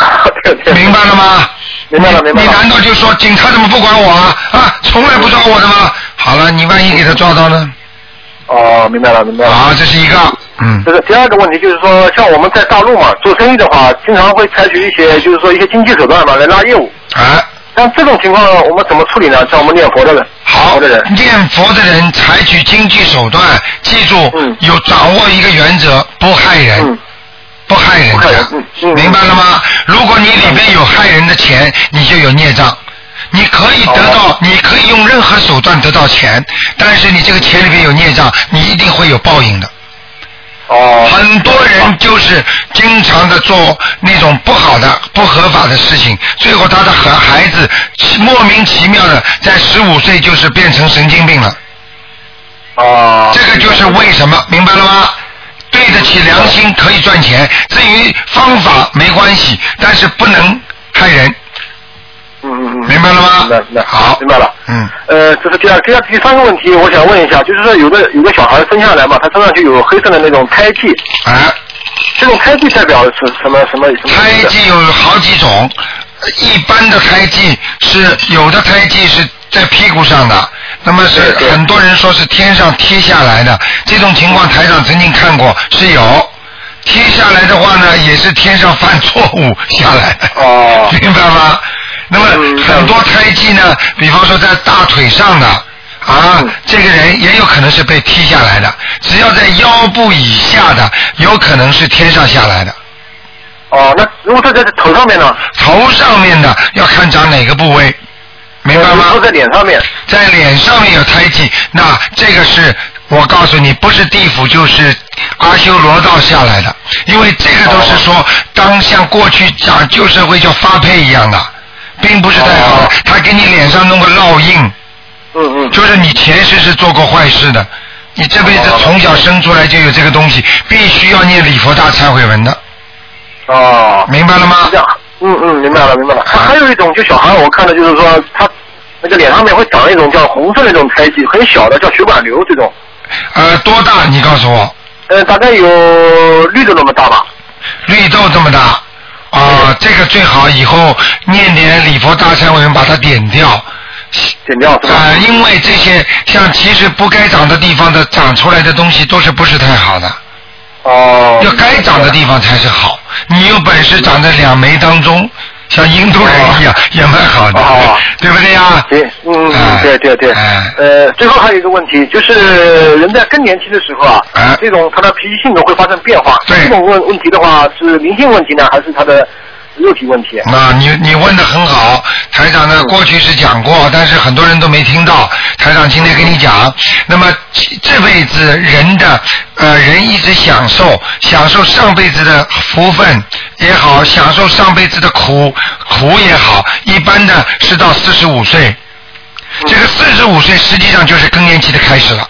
明白了吗？明白了，明白了。你难道就说警察怎么不管我啊？啊，从来不抓我的吗？好了，你万一给他抓到呢？哦，明白了，明白了。好，这是一个，嗯。这个第二个问题就是说，像我们在大陆嘛，做生意的话，经常会采取一些，就是说一些经济手段嘛，来拉业务。啊。像这种情况，我们怎么处理呢？像我们念佛的人，好的人，念佛的人采取经济手段，记住，有掌握一个原则，不害人，不害人家，明白了吗？如果你里边有害人的钱，你就有孽障。你可以得到，你可以用任何手段得到钱，但是你这个钱里面有孽障，你一定会有报应的。哦。很多人就是经常的做那种不好的、不合法的事情，最后他的孩孩子莫名其妙的在十五岁就是变成神经病了。哦。这个就是为什么，明白了吗？对得起良心可以赚钱，至于方法没关系，但是不能害人。嗯嗯嗯，明白了吗？明白，明白。好，明白了。嗯。呃，这是第二、第二、第三个问题，我想问一下，就是说有个有个小孩生下来嘛，他身上就有黑色的那种胎记。啊。这种胎记代表是什么什么什么？胎记有好几种，一般的胎记是有的胎记是在屁股上的，那么是很多人说是天上贴下来的，这种情况台上曾经看过是有。贴下来的话呢，也是天上犯错误下来的，哦，明白吗？那么很多胎记呢，比方说在大腿上的啊，这个人也有可能是被踢下来的。只要在腰部以下的，有可能是天上下来的。哦，那如果是在头上面呢？头上面的要看长哪个部位，明白吗？都在脸上面，在脸上面有胎记，那这个是我告诉你，不是地府就是阿修罗道下来的，因为这个都是说，当像过去讲旧社会叫发配一样的。并不是太好，他给你脸上弄个烙印，嗯嗯，就是你前世是做过坏事的，你这辈子从小生出来就有这个东西，必须要念礼佛大忏悔文的。哦，明白了吗？这样，嗯嗯，明白了明白了。还还有一种，就小孩我看的就是说，他那个脸上面会长一种叫红色那种胎记，很小的叫血管瘤这种。呃，多大？你告诉我。呃，大概有绿豆那么大吧。绿豆这么大。啊，这个最好以后念点礼佛大忏悔文，把它点掉。点掉是吧？啊，因为这些像其实不该长的地方的长出来的东西都是不是太好的。哦。要该长的地方才是好。你有本事长在两眉当中，像印度人一样，也蛮好的，对不对呀？对，嗯，对对对。呃，最后还有一个问题，就是人在更年期的时候啊，这种他的脾气性格会发生变化。对。这种问问题的话，是灵性问题呢，还是他的？肉体问题。那你你问的很好，台长呢过去是讲过，但是很多人都没听到。台长今天跟你讲，那么这辈子人的呃人一直享受享受上辈子的福分也好，享受上辈子的苦苦也好，一般的是到四十五岁，这个四十五岁实际上就是更年期的开始了。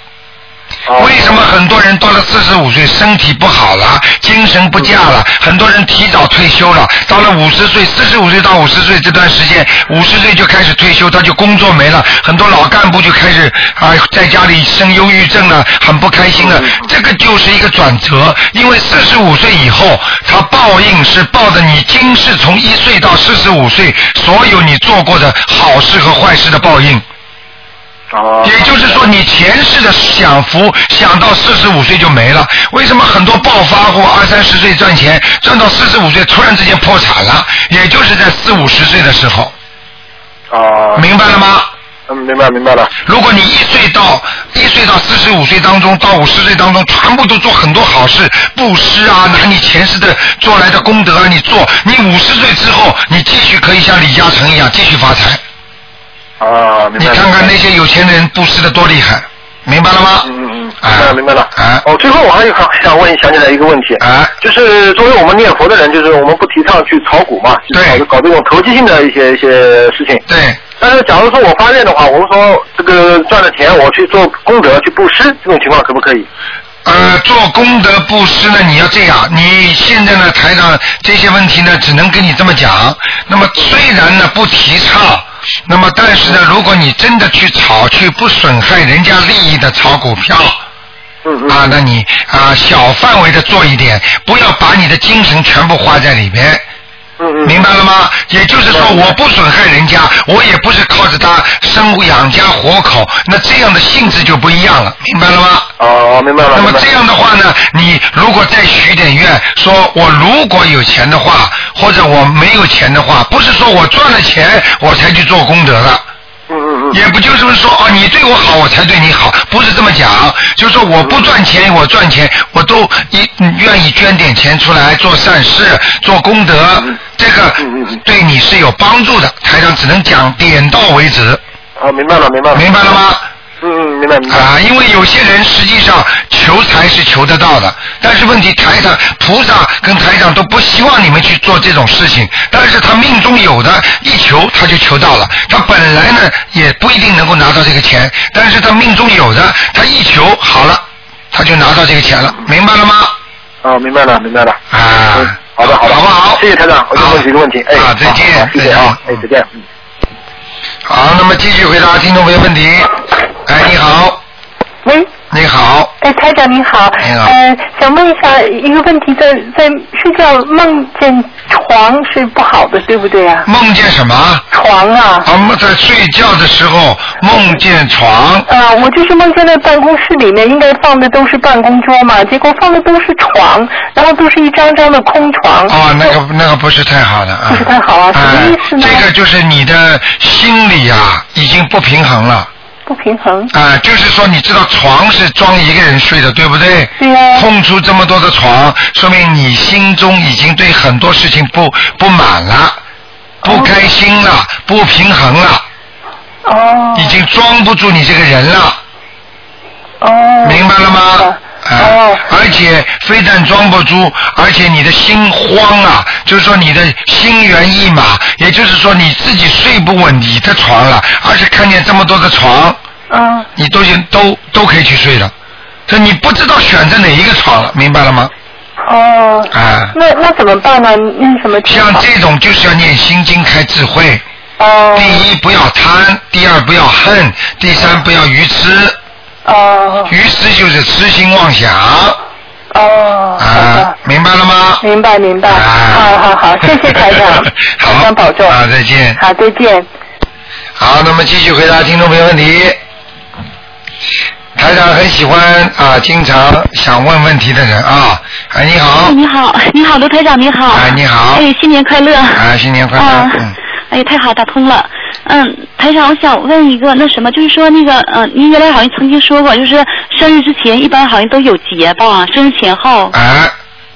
为什么很多人到了四十五岁身体不好了，精神不佳了，很多人提早退休了，到了五十岁，四十五岁到五十岁这段时间，五十岁就开始退休，他就工作没了，很多老干部就开始啊在家里生忧郁症了，很不开心了，这个就是一个转折，因为四十五岁以后，他报应是报的你今世从一岁到四十五岁所有你做过的好事和坏事的报应。哦。也就是说，你前世的享福享到四十五岁就没了。为什么很多暴发户二三十岁赚钱，赚到四十五岁突然之间破产了？也就是在四五十岁的时候。哦。明白了吗？嗯，明白明白了。如果你一岁到一岁到四十五岁当中，到五十岁当中，全部都做很多好事，布施啊，拿你前世的做来的功德啊，你做，你五十岁之后，你继续可以像李嘉诚一样继续发财。啊，明白。你看看那些有钱人布施的多厉害，明白了吗？嗯嗯，明白了明白了。啊。哦，最后我还有想问，想起来一个问题。啊。就是作为我们念佛的人，就是我们不提倡去炒股嘛，对，搞搞这种投机性的一些一些事情。对。但是，假如说我发愿的话，我们说这个赚了钱，我去做功德去布施，这种情况可不可以？呃，做功德布施呢，你要这样。你现在呢，台上这些问题呢，只能跟你这么讲。那么虽然呢不提倡，那么但是呢，如果你真的去炒，去不损害人家利益的炒股票，啊，那你啊小范围的做一点，不要把你的精神全部花在里边。明白了吗？也就是说，我不损害人家，我也不是靠着他生养家活口，那这样的性质就不一样了，明白了吗？哦，明白了。那么这样的话呢，你如果再许点愿，说我如果有钱的话，或者我没有钱的话，不是说我赚了钱我才去做功德的。嗯嗯嗯。也不就是说哦，你对我好，我才对你好，不是这么讲。就是说我不赚钱，我赚钱，我都一愿意捐点钱出来做善事、做功德，这个对你是有帮助的。台上只能讲点到为止。啊，明白了，明白了。明白了吗？嗯嗯，明白明白。啊，因为有些人实际上求财是求得到的，但是问题台长菩萨跟台长都不希望你们去做这种事情，但是他命中有的，一求他就求到了。他本来呢也不一定能够拿到这个钱，但是他命中有的，他一求好了，他就拿到这个钱了，明白了吗？哦，明白了，明白了。啊，好的，好的，好不好？谢谢台长，我就问几个问题。哎，啊，再见，谢谢啊，哎，再见。嗯。好，那么继续回答听众朋友问题。哎，你好。喂。你好。哎，台长你好。你好。呃，想问一下一个问题，在在睡觉梦见床是不好的，对不对啊？梦见什么？床啊。啊，梦在睡觉的时候梦见床。啊，我就是梦见在办公室里面，应该放的都是办公桌嘛，结果放的都是床，然后都是一张张的空床。哦，那个那个不是太好的啊。不是太好啊，什么意思呢？这个就是你的心理啊，已经不平衡了。不平衡。啊，就是说，你知道床是装一个人睡的，对不对？对呀。空出这么多的床，说明你心中已经对很多事情不不满了，不开心了，不平衡了。哦。已经装不住你这个人了。哦。明白了吗？啊，而且非但装不住，而且你的心慌啊，就是说你的心猿意马，也就是说你自己睡不稳你的床了，而且看见这么多的床，嗯，你都行都都可以去睡了，这你不知道选择哪一个床了，明白了吗？哦。啊。那那怎么办呢？念什么经像？这种就是要念心经开智慧。哦。第一不要贪，第二不要恨，第三不要愚痴。哦。愚痴就是痴心妄想。哦。啊，明白了吗？明白明白。好好好，谢谢台长，台长保重。啊，再见。好，再见。好，那么继续回答听众朋友问题。台长很喜欢啊，经常想问问题的人啊。哎，你好。哎，你好，你好，卢台长，你好。哎，你好。哎，新年快乐。啊，新年快乐。啊嗯。哎，太好，打通了。嗯，台长，我想问一个，那什么，就是说那个，嗯、您原来好像曾经说过，就是生日之前一般好像都有节吧，生日前后。啊。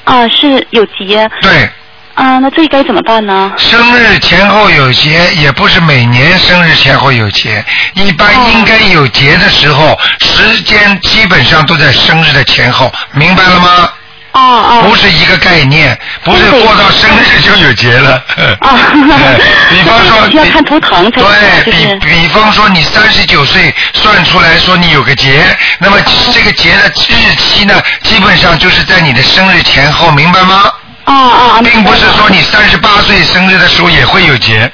啊，是有节。对。啊，那这该怎么办呢？生日前后有节，也不是每年生日前后有节，一般应该有节的时候，时间基本上都在生日的前后，明白了吗？哦哦。不是一个概念，不是过到生日就有节了。啊。比方说，需 要看图腾才对比比方说，你三十九岁算出来说你有个节，那么这个节的日期呢，基本上就是在你的生日前后，明白吗？啊啊！并不是说你三十八岁生日的时候也会有劫。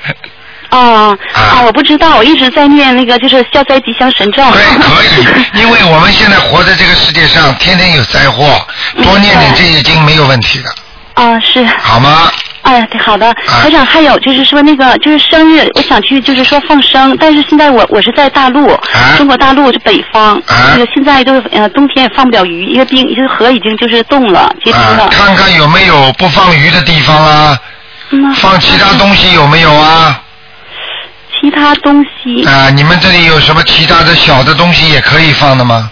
啊啊！我不知道，我一直在念那个就是消灾吉祥神咒。对，可以，因为我们现在活在这个世界上，天天有灾祸，多念点这些经没有问题的。啊，是。好吗？哎，好的。台长，还有就是说那个就是生日，我想去就是说放生，但是现在我我是在大陆，中国大陆是北方，那个现在就是呃冬天也放不了鱼，因为冰就是河已经就是冻了结冰了。看看有没有不放鱼的地方啦？放其他东西有没有啊？其他东西啊，你们这里有什么其他的小的东西也可以放的吗？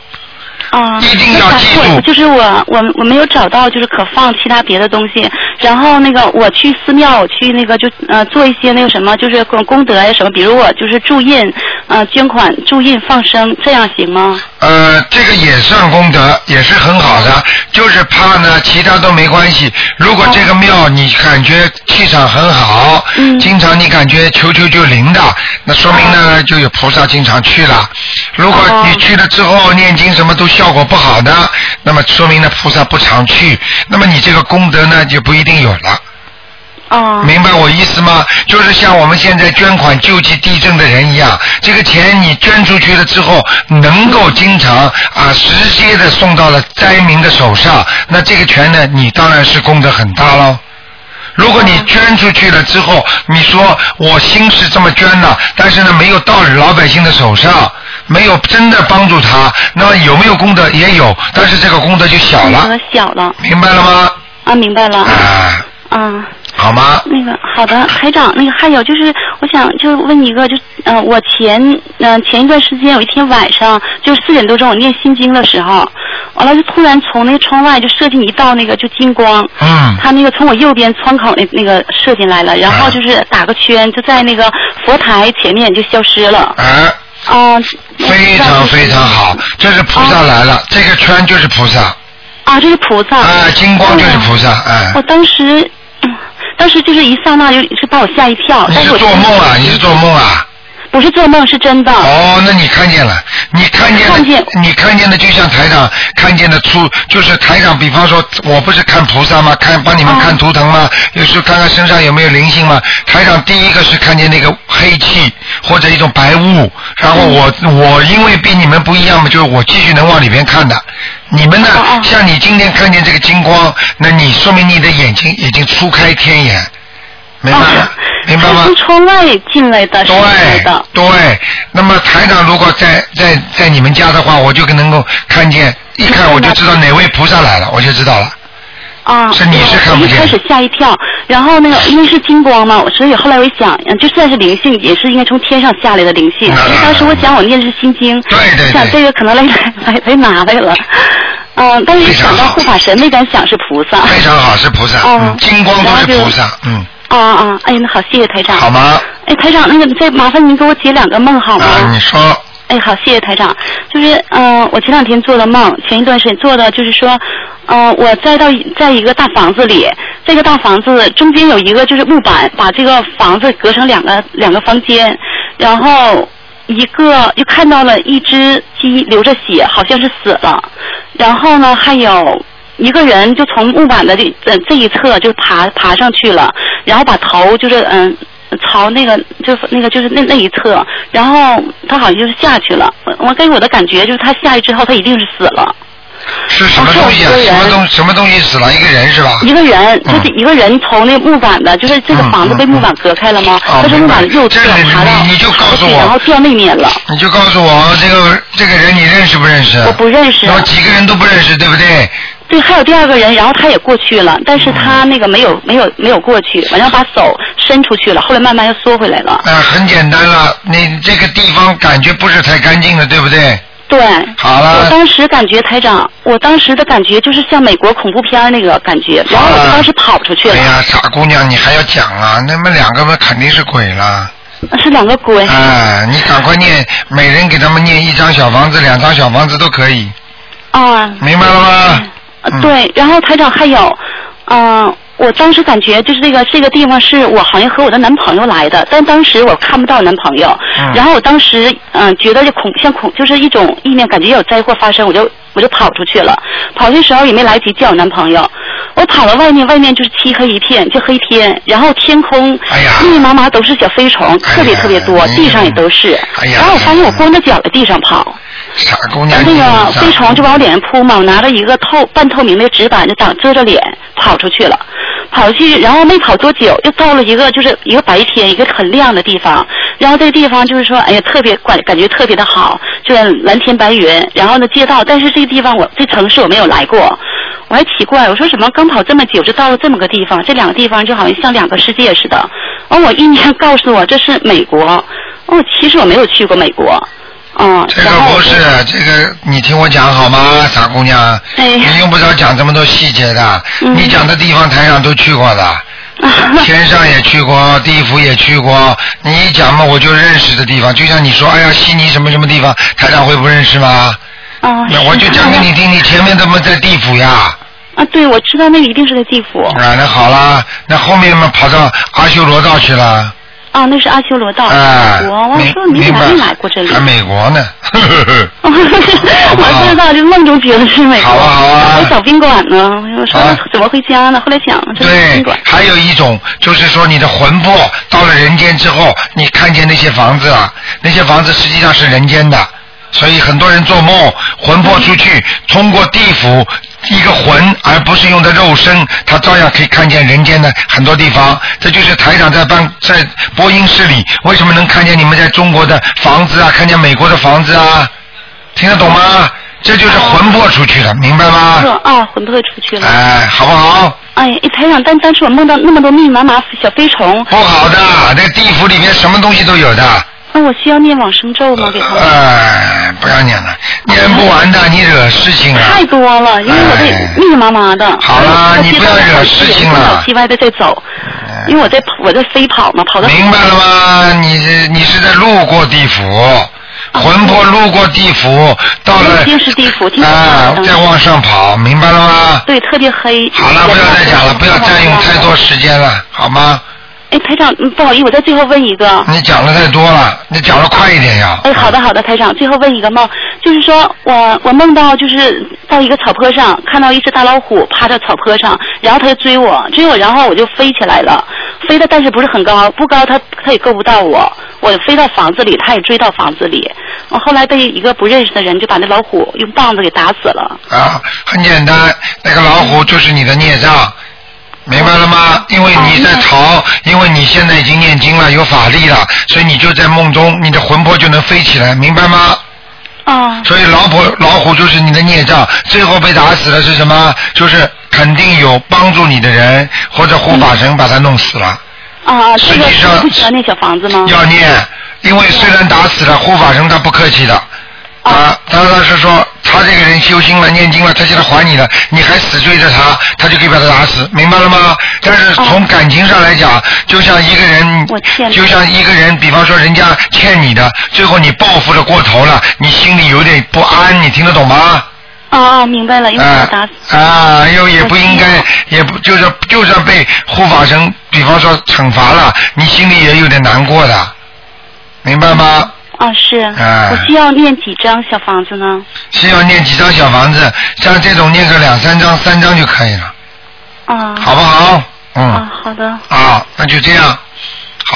啊，一定要记住，就是我我我没有找到就是可放其他别的东西，然后那个我去寺庙，我去那个就呃做一些那个什么，就是功功德呀什么，比如我就是助印呃捐款助印放生，这样行吗？呃，这个也算功德，也是很好的，就是怕呢其他都没关系。如果这个庙你感觉气场很好，嗯，经常你感觉求求就灵的，那说明呢就有菩萨经常去了。如果你去了之后念经什么都。效果不好的，那么说明呢菩萨不常去，那么你这个功德呢就不一定有了。哦。明白我意思吗？就是像我们现在捐款救济地震的人一样，这个钱你捐出去了之后，能够经常啊直接的送到了灾民的手上，那这个钱呢，你当然是功德很大喽。如果你捐出去了之后，你说我心是这么捐的，但是呢没有到老百姓的手上。没有真的帮助他，那么有没有功德也有，但是这个功德就小了。小了。明白了吗？啊，明白了。啊。啊。好吗？那个好的，台长，那个还有就是，我想就问你一个，就嗯，我前嗯前一段时间有一天晚上，就是四点多钟我念心经的时候，完了就突然从那个窗外就射进一道那个就金光。嗯。他那个从我右边窗口那那个射进来了，然后就是打个圈，就在那个佛台前面就消失了。啊。啊，非常非常好，这是菩萨来了，这个圈就是菩萨。啊，这是菩萨。啊，金光就是菩萨，哎。我当时，当时就是一刹那，就是把我吓一跳。你是做梦啊？你是做梦啊？不是做梦，是真的。哦，那你看见了，你看见看见，你看见的就像台长看见的出，就是台长，比方说，我不是看菩萨吗？看帮你们看图腾吗？有时候看看身上有没有灵性吗？台长第一个是看见那个黑气或者一种白雾，然后我我因为比你们不一样嘛，就是我继续能往里边看的。你们呢？像你今天看见这个金光，那你说明你的眼睛已经初开天眼。明白吗？明白吗？从窗外进来的，对的。对，那么台长如果在在在你们家的话，我就能够看见，一看我就知道哪位菩萨来了，我就知道了。啊。是你是看不见。一开始吓一跳，然后那个 因为是金光嘛，所以后来我一想，就算是灵性，也是应该从天上下来的灵性。因为当时我想我念的是心经，对对想这个可能来来来拿来了。嗯，但是想到护法神，没敢想是菩萨。非常好，是菩萨。嗯。金光都是菩萨，嗯。啊啊！哎，那好，谢谢台长。好吗？哎，台长，那个再麻烦您给我解两个梦好吗？啊，你说。哎，好，谢谢台长。就是嗯，我前两天做的梦，前一段时间做的，就是说，嗯，我在到在一个大房子里，这个大房子中间有一个就是木板，把这个房子隔成两个两个房间，然后一个又看到了一只鸡流着血，好像是死了，然后呢还有。一个人就从木板的这这一侧就爬爬上去了，然后把头就是嗯朝那个就是那个就是那那一侧，然后他好像就是下去了。我我给我的感觉就是他下去之后他一定是死了。是什么东西啊？什么东什么东西死了？一个人是吧？一个人就是一个人从那木板的，就是这个房子被木板隔开了吗？他是木板的右侧爬到你就告诉我，然后掉那面了。你就告诉我这个这个人你认识不认识？我不认识。然后几个人都不认识，对不对？对，还有第二个人，然后他也过去了，但是他那个没有没有没有过去，反正把手伸出去了，后来慢慢又缩回来了。啊，很简单了，你这个地方感觉不是太干净了，对不对？对。好了。我当时感觉台长，我当时的感觉就是像美国恐怖片那个感觉，然后我当时跑出去了。哎呀，傻姑娘，你还要讲啊？那么两个嘛，肯定是鬼了。是两个鬼。啊，你赶快念，每人给他们念一张小房子，两张小房子都可以。啊。明白了吗？呃对，然后台长还有，嗯、我当时感觉就是这个这个地方是我好像和我的男朋友来的，但当时我看不到男朋友，嗯。然后我当时嗯、觉得就恐像恐就是一种意念，感觉有灾祸发生，我就我就跑出去了，跑的时候也没来及叫我男朋友，我跑到外面，外面就是漆黑一片，就黑天，然后天空密密麻麻都是小飞虫，特别特别多，地上也都是，哎呀然后我发现我光着脚在地上跑。傻姑然娘，后那个飞虫就往我脸上扑嘛，我拿着一个透半透明的纸板就挡遮着脸跑出去了，跑出去，然后没跑多久，又到了一个就是一个白天一个很亮的地方，然后这个地方就是说，哎呀，特别感感觉特别的好，就是蓝天白云，然后呢街道，但是这个地方我这城市我没有来过，我还奇怪，我说怎么刚跑这么久就到了这么个地方，这两个地方就好像像两个世界似的，而我一年告诉我这是美国，哦，其实我没有去过美国。嗯，这个不是这个，你听我讲好吗，傻姑娘？哎你用不着讲这么多细节的，你讲的地方台上都去过的。天上也去过，地府也去过。你一讲嘛，我就认识的地方，就像你说，哎呀，悉尼什么什么地方，台长会不认识吗？啊，那我就讲给你听，你前面怎么在地府呀？啊，对，我知道那个一定是在地府。啊，那好啦，那后面嘛跑到阿修罗道去了。啊，那是阿修罗道，哎美国。我说你咋没来过这里？还美国呢？我不知道，就梦中觉得是美国。好啊好啊我找宾馆呢，我说怎么回家呢？后来想这是宾对馆。，还有一种就是说你的魂魄到了人间之后，你看见那些房子啊，那些房子实际上是人间的，所以很多人做梦，魂魄出去，通过地府一个魂，而不是用的肉身，他照样可以看见人间的很多地方。这就是台长在办在播音室里，为什么能看见你们在中国的房子啊，看见美国的房子啊？听得懂吗？这就是魂魄出去了，明白吗？是啊，魂魄出去了。哎，好不好？哎，哎台长，但但是我梦到那么多密密麻麻小飞虫。不好的，那地府里面什么东西都有的。那我需要念往生咒吗？给他们？哎，不要念了，念不完的，你惹事情了。太多了，因为我这密密麻麻的。哎好了你不要惹事情了哎东倒西歪的在走，因为我在我在飞跑嘛，跑到。明白了吗？你你是在路过地府，魂魄路过地府，到了一定是地府，啊，再往上跑，明白了吗？对，特别黑。好了，不要再讲了，不要占用太多时间了，好吗？哎，台长，嗯不好意思，我再最后问一个。你讲的太多了，你讲的快一点呀。哎，好的好的，台长，最后问一个梦，就是说我我梦到就是到一个草坡上，看到一只大老虎趴在草坡上，然后它就追我，追我，然后我就飞起来了，飞的但是不是很高，不高，它它也够不到我，我飞到房子里，它也追到房子里，我后来被一个不认识的人就把那老虎用棒子给打死了。啊，很简单，那个老虎就是你的孽障，明白了吗？因为你在逃，因为你现在已经念经了，有法力了，所以你就在梦中，你的魂魄就能飞起来，明白吗？啊。所以老虎老虎就是你的孽障，最后被打死的是什么？就是肯定有帮助你的人或者护法神把他弄死了。啊，这个实际上不需要那小房子吗？要念，因为虽然打死了护法神，他不客气的。啊，他他是说他这个人修心了、念经了，他现在还你了，你还死追着他，他就可以把他打死，明白了吗？但是从感情上来讲，就像一个人，就像一个人，比方说人家欠你的，最后你报复的过头了，你心里有点不安，你听得懂吗？哦哦，明白了，因为把我打死。啊，又也不应该，也不就是就算被护法神，比方说惩罚了，你心里也有点难过的，明白吗？啊，是。哎我需要念几张小房子呢？需要念几张小房子，像这种念个两三张、三张就可以了，啊。好不好？嗯。啊，好的。啊，那就这样。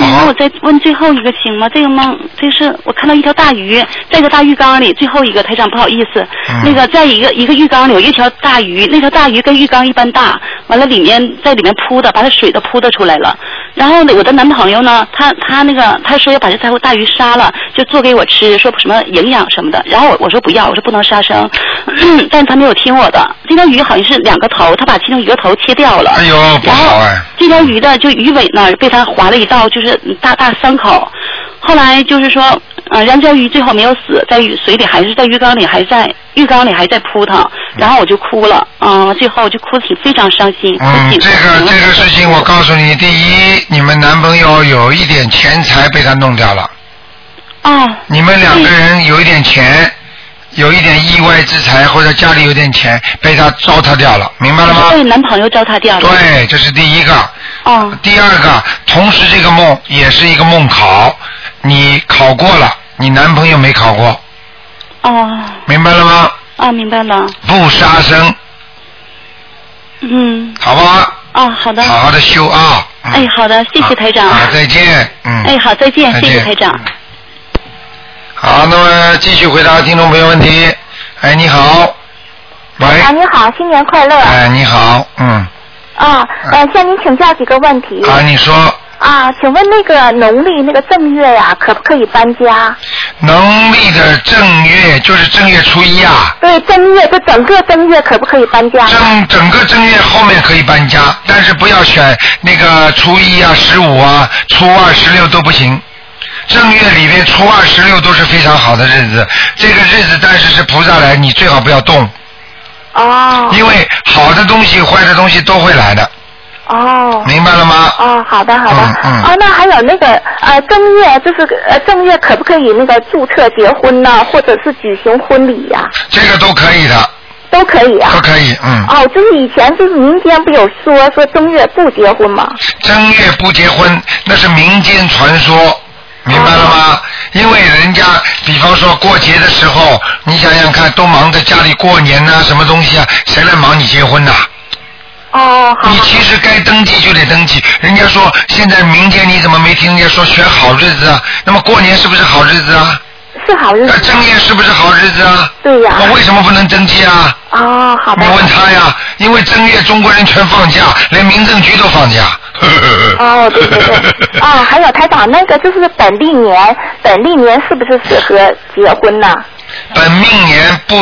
那我再问最后一个行吗？这个梦，这是我看到一条大鱼，在一个大浴缸里。最后一个台长不好意思，嗯那个在一个一个浴缸里有一条大鱼，那条大鱼跟浴缸一般大，完了里面在里面扑的，把它水都扑的出来了。然后呢，我的男朋友呢，他他那个他说要把这条大鱼杀了，就做给我吃，说什么营养什么的。然后我我说不要，我说不能杀生，但是他没有听我的。这条鱼好像是两个头，他把其中一个头切掉了。哎呦，不好哎。这条鱼的就鱼尾那儿被他划了一道，就是大大伤口。后来就是说，呃，然后这条鱼最后没有死，在鱼水里还是在浴缸里，还在浴缸里还在扑腾，然后我就哭了，嗯、最后就哭得挺非常伤心。嗯，这个这个事情我告诉你，第一，你们男朋友有一点钱财被他弄掉了。啊。你们两个人有一点钱，有一点意外之财，或者家里有点钱被他糟蹋掉了，明白了吗？被男朋友糟蹋掉了。对，这是第一个。哦。第二个，同时这个梦也是一个梦考，你考过了，你男朋友没考过，哦。明白了吗？啊，明白了。不杀生，嗯。好吧？哦，好的。好好的修啊。哎，好的，谢谢台长。好，再见。嗯。哎，好，再见，再见谢谢台长。好，那么继续回答听众朋友问题。哎，你好。喂。啊，你好，新年快乐。哎，你好，嗯。啊，呃，向您请教几个问题。啊，你说啊，请问那个农历那个正月呀，可不可以搬家？农历的正月就是正月初一啊，对，正月这整个正月可不可以搬家？正整个正月后面可以搬家，但是不要选那个初一啊、十五啊、初二、十六都不行。正月里面初二、十六都是非常好的日子，这个日子但是是菩萨来，你最好不要动。哦。因为好的东西、坏的东西都会来的，哦。明白了吗？哦，好的好的。嗯嗯哦，那还有那个呃正月就是呃正月可不可以那个注册结婚呢，或者是举行婚礼呀、这个都可以的，都可以啊。都可以，嗯。哦，就是以前就是民间不有说说正月不结婚吗？正月不结婚，那是民间传说，明白了吗？因为人家，比方说过节的时候，你想想看，都忙着家里过年呐、什么东西啊，谁来忙你结婚呐、哦，好你其实该登记就得登记。人家说现在民间你怎么没听人家说选好日子啊？那么过年是不是好日子啊？是好日子。那正月是不是好日子啊？对呀。那为什么不能登记啊？哦，好的。你问他呀，因为正月中国人全放假，连民政局都放假。哦，对对对。哦，还有台长，那个就是本历年，本历年是不是适合结婚呢？本命年不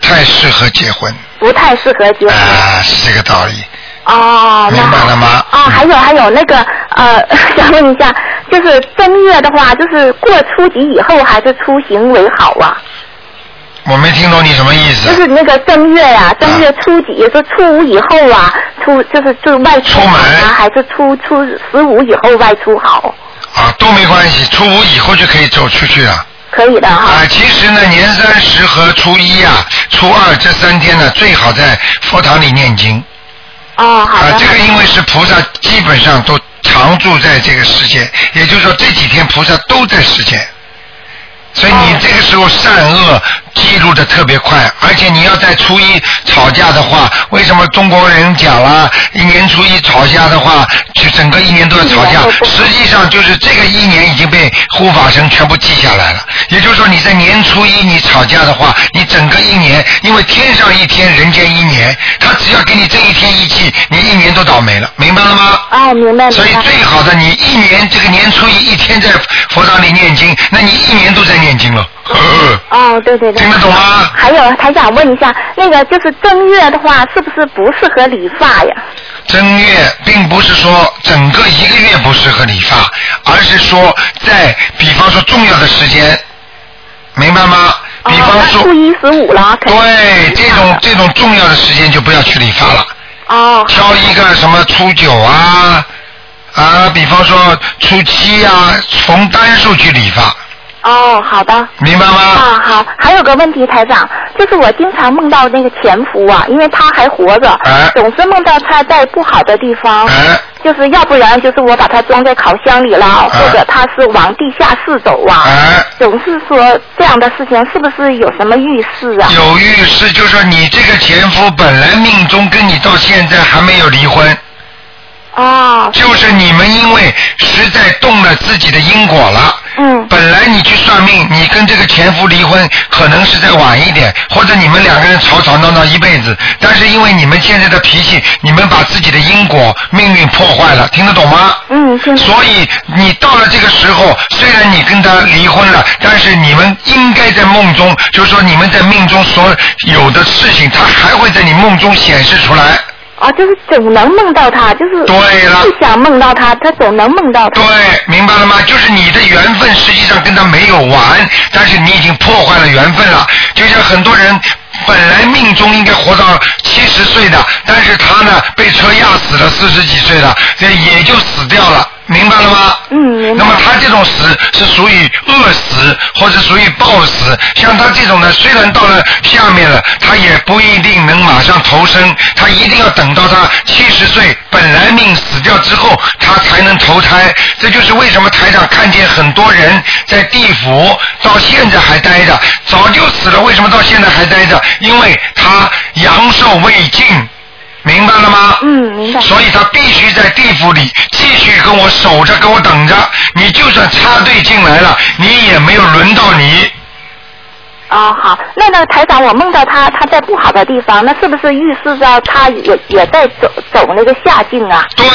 太适合结婚。不太适合结婚。啊，是这个道理。哦，明白了吗？啊，还有还有那个呃，想问一下，就是正月的话，就是过初几以后还是出行为好啊？我没听懂你什么意思。就是那个正月呀、正月初几，是初五以后啊，出就是就是外出门啊，还是初初十五以后外出好？啊，都没关系，初五以后就可以走出去了。可以的哈。啊，其实呢，年三十和初一啊、初二这三天呢，最好在佛堂里念经。哦，好的。啊，这个因为是菩萨基本上都常住在这个世界，也就是说这几天菩萨都在世间。所以你这个时候善恶记录的特别快，而且你要在初一吵架的话，为什么中国人讲了，一年初一吵架的话，就整个一年都要吵架？实际上就是这个一年已经被护法神全部记下来了。也就是说你在年初一你吵架的话，你整个一年，因为天上一天，人间一年，他只要给你这一天一记，你一年都倒霉了，明白了吗？哦，明白明白。所以最好的，你一年这个年初一一天在佛堂里念经，那你一年都在念经了。哦，对对对。听得懂吗？还有，还想问一下，那个就是正月的话，是不是不适合理发呀？正月并不是说整个一个月不适合理发，而是说在比方说重要的时间，明白吗？比方说，初一十五了，对这种这种重要的时间就不要去理发了。哦。挑一个什么初九啊啊，比方说初七啊，逢单数去理发，哦，好的。明白吗？啊，好。还有个问题，台长，就是我经常梦到那个前夫啊，因为他还活着，哎总是梦到他在不好的地方，哎就是要不然就是我把他装在烤箱里了，哎或者他是往地下室走啊，总是说这样的事情，是不是有什么预示啊？有预示，就说你这个前夫本来命中跟你到现在还没有离婚。哦。就是你们因为实在动了自己的因果了。嗯。本来你去算命，你跟这个前夫离婚，可能是在晚一点，或者你们两个人吵吵闹闹一辈子。但是因为你们现在的脾气，你们把自己的因果命运破坏了，听得懂吗？嗯，所以你到了这个时候，虽然你跟他离婚了，但是你们应该在梦中，就是说你们在命中所有的事情，他还会在你梦中显示出来。啊，就是总能梦到他，就是对了不想梦到他，他总能梦到他。对，明白了吗？就是你的缘分实际上跟他没有完，但是你已经破坏了缘分了。就像很多人本来命中应该活到七十岁的，但是他呢被车压死了，四十几岁了，这也就死掉了。明白了吗？嗯，明白。那这种死是属于饿死或者属于暴死，像他这种呢，虽然到了下面了，他也不一定能马上投生，他一定要等到他七十岁本来命死掉之后，他才能投胎。这就是为什么台长看见很多人在地府到现在还待着，早就死了，为什么到现在还待着？因为他阳寿未尽。明白了吗？嗯，明白。所以他必须在地府里继续跟我守着，跟我等着。你就算插队进来了，你也没有轮到你。哦，好，那个台长，我梦到他他在不好的地方，那是不是预示着他也也在走走那个下境啊？对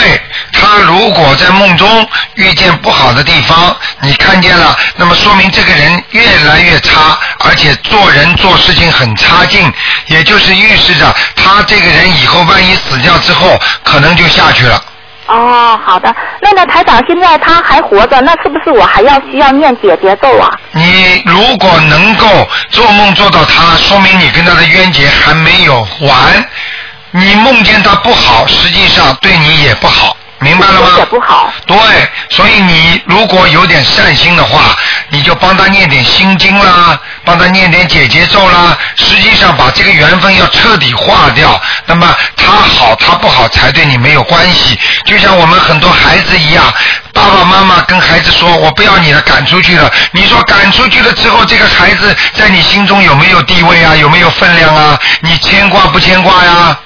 他如果在梦中遇见不好的地方，你看见了，那么说明这个人越来越差，而且做人做事情很差劲，也就是预示着他这个人以后万一死掉之后，可能就下去了。哦，好的。那那台长现在他还活着，那是不是我还要需要念姐姐咒啊？你如果能够做梦做到他，说明你跟他的冤结还没有完。你梦见他不好，实际上对你也不好。明白了吗？也不好。对，所以你如果有点善心的话，你就帮他念点心经啦，帮他念点解结咒啦。实际上把这个缘分要彻底化掉，那么他好他不好才对你没有关系。就像我们很多孩子一样，爸爸妈妈跟孩子说：“我不要你了，赶出去了。”你说赶出去了之后，这个孩子在你心中有没有地位啊？有没有分量啊？你牵挂不牵挂呀？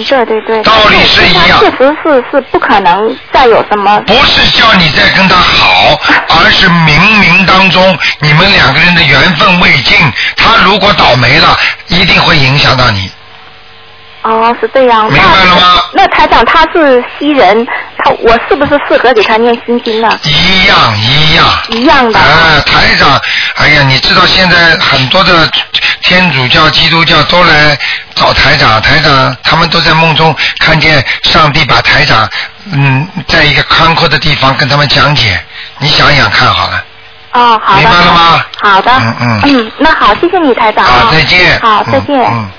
嗯，对对对，道理是一样。确实是是不可能再有什么。不是叫你再跟他好，而是冥冥当中你们两个人的缘分未尽。他如果倒霉了，一定会影响到你。哦，是这样。明白了吗？那台长他是西人，他我是不是适合给他念心经呢？一样一样。一样的。啊，台长，哎呀，你知道现在很多的天主教、基督教都来找台长，台长他们都在梦中看见上帝把台长，嗯，在一个宽阔的地方跟他们讲解，你想想看好了。哦，好的。明白了吗？好的。嗯嗯。嗯，那好，谢谢你台长。好，再见。好，再见。嗯。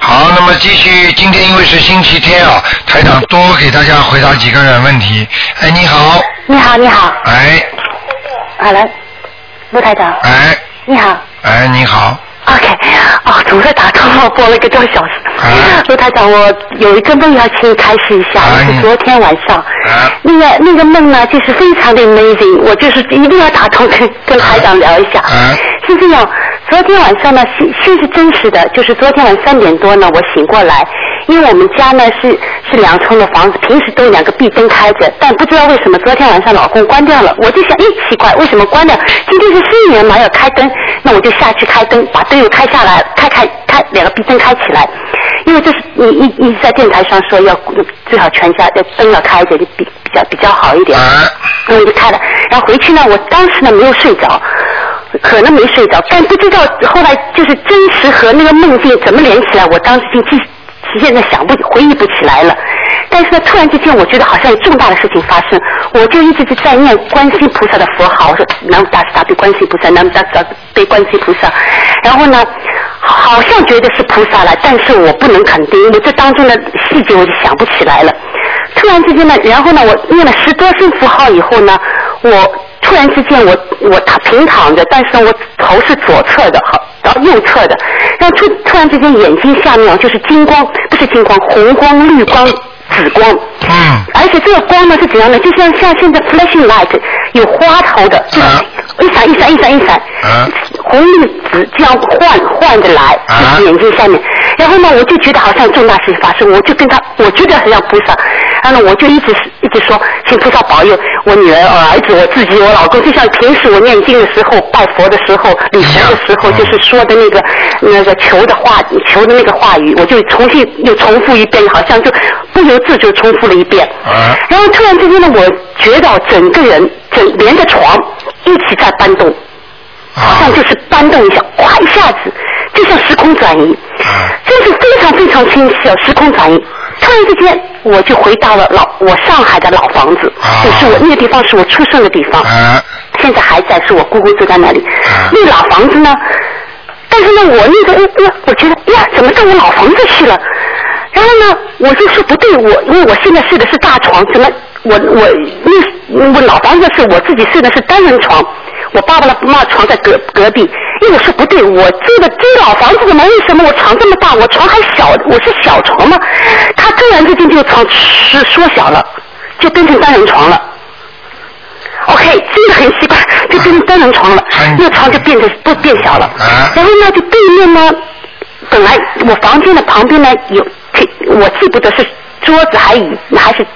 好，那么继续，今天因为是星期天啊，台长多给大家回答几个人问题。哎，你好。你好，你好。哎。好了，陆台长。哎。你好。哎，你好。OK，哦，总算打通了，播了一个多小时。陆台长，我有一个梦要请你开始一下，是昨天晚上。那个那个梦呢，就是非常的 amazing，我就是一定要打通跟跟台长聊一下。是这样，昨天晚上呢，信信是真实的，就是昨天晚上三点多呢，我醒过来，因为我们家呢是是两层的房子，平时都两个壁灯开着，但不知道为什么昨天晚上老公关掉了，我就想，哎，奇怪，为什么关掉？今天是新年嘛，要开灯，那我就下去开灯，把灯又开下来，开开开两个壁灯开起来，因为这是你一一直在电台上说要最好全家要灯要开着，就比比较比较好一点，那我就开了，然后回去呢，我当时呢没有睡着。可能没睡着，但不知道后来就是真实和那个梦境怎么连起来，我当时就记，现在想不回忆不起来了。但是呢，突然之间我觉得好像有重大的事情发生，我就一直在念观世菩萨的佛号，我说南无大慈大悲观世菩萨，南无大慈大悲观世菩萨。然后呢，好像觉得是菩萨了，但是我不能肯定，因为这当中的细节我就想不起来了。突然之间呢，然后呢，我念了十多声符号以后呢，我。突然之间，我我躺平躺着，但是我头是左侧的，好，然后右侧的，然后突突然之间眼睛下面就是金光，不是金光，红光、绿光、紫光，嗯，而且这个光呢是怎样的？就像像现在 flashing light 有花头的，就是一闪一闪一闪一闪，红绿紫这样换换着来，就是眼睛下面。然后呢，我就觉得好像重大事情发生，我就跟他，我觉得很像菩萨，然后呢，我就一直一直说，请菩萨保佑我女儿、儿子、我自己、我老公，就像平时我念经的时候、拜佛的时候、礼佛的时候，就是说的那个那个求的话、求的那个话语，我就重新又重复一遍，好像就不由自主重复了一遍。然后突然之间呢，我觉得整个人整连着床一起在搬动。好像就是搬动一下，哗一下子，就像时空转移，真是非常非常清晰啊，时空转移。突然之间，我就回到了老我上海的老房子，就是我那个地方是我出生的地方，现在还在，是我姑姑住在那里。那老房子呢，但是呢，我那个哎呀，我觉得呀，怎么到我老房子去了？然后呢，我就说不对，我因为我现在睡的是大床，怎么我我那我老房子是我自己睡的是单人床，我爸爸的妈床在隔隔壁。因为我说不对，我住的这老房子怎么为什么我床这么大，我床还小，我是小床吗？他突然之间这个床是缩小了，就变成单人床了。OK，真的很奇怪，就变成单人床了，那床就变得不变小了。然后呢，就对面呢，本来我房间的旁边呢有，我记不得是桌子还椅还是。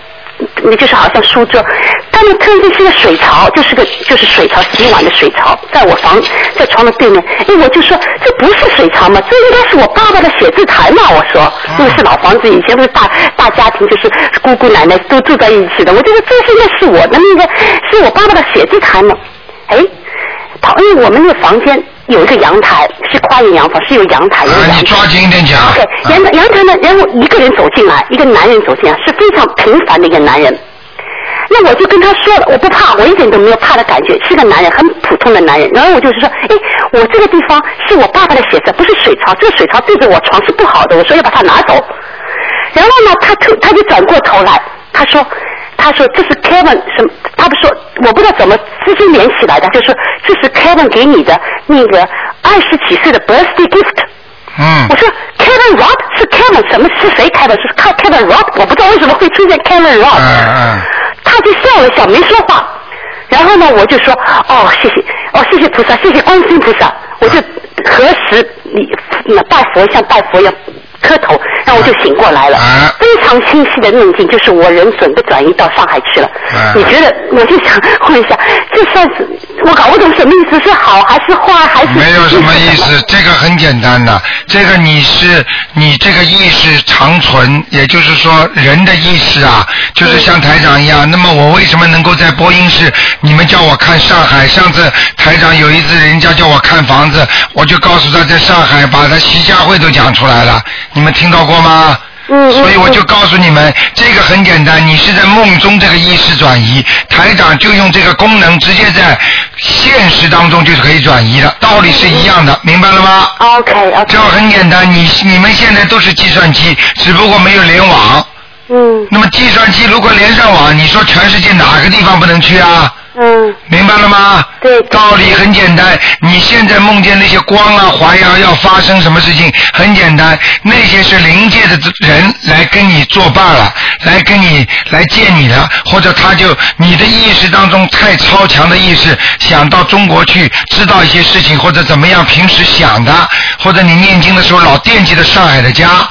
那就是好像书桌，他们突然间是个水槽，就是个就是水槽洗碗的水槽，在我房在床的对面。哎，我就说这不是水槽吗？这应该是我爸爸的写字台嘛。我说，因为是老房子，以前不是大大家庭，就是姑姑奶奶都住在一起的。我觉得这是应该是我的那个，是我爸爸的写字台嘛。哎，他因为我们那个房间有一个阳台，是跨越洋房，是有阳台的。啊，你抓紧一点讲。对，阳阳台呢，然后一个人走进来，一个男人走进来，是非常平凡的一个男人。那我就跟他说了，我不怕，我一点都没有怕的感觉，是个男人，很普通的男人。然后我就是说，哎，我这个地方是我爸爸的写字，不是水槽，这个水槽对着我床是不好的，我说要把它拿走。然后呢，他突他就转过头来，他说。他说这是 Kevin 什么？他不说，我不知道怎么直接连起来的，就说这是 Kevin 给你的那个二十几岁的 birthday gift。嗯。我说 Kevin Rock 是 Kevin 什么？是谁开的？是 Kevin Rock？我不知道为什么会出现 Kevin Rock。嗯嗯。他就笑了笑，没说话。然后呢，我就说哦，谢谢，哦，谢谢菩萨，谢谢观世音菩萨。我就何时，你那拜佛像拜佛一样。磕头，然后我就醒过来了，非常清晰的梦境，就是我人准备转移到上海去了。你觉得？我就想问一下，这算是我搞不懂什么意思？是好还是坏还是？没有什么意思，这个很简单的，这个你是你这个意识长存，也就是说人的意识啊，就是像台长一样。那么我为什么能够在播音室？你们叫我看上海，上次台长有一次人家叫我看房子，我就告诉他在上海把他徐家汇都讲出来了。你们听到过吗？嗯所以我就告诉你们，这个很简单，你是在梦中这个意识转移，台长就用这个功能，直接在现实当中就是可以转移的，道理是一样的，明白了吗？OK OK。这很简单，你你们现在都是计算机，只不过没有联网。嗯。那么计算机如果连上网，你说全世界哪个地方不能去啊？嗯。明白了吗？对。道理很简单，你现在梦见那些光啊、环呀要发生什么事情，很简单，那些是灵界的人来跟你作伴了，来跟你来见你了，或者他就你的意识当中太超强的意识，想到中国去知道一些事情，或者怎么样，平时想的，或者你念经的时候老惦记着上海的家。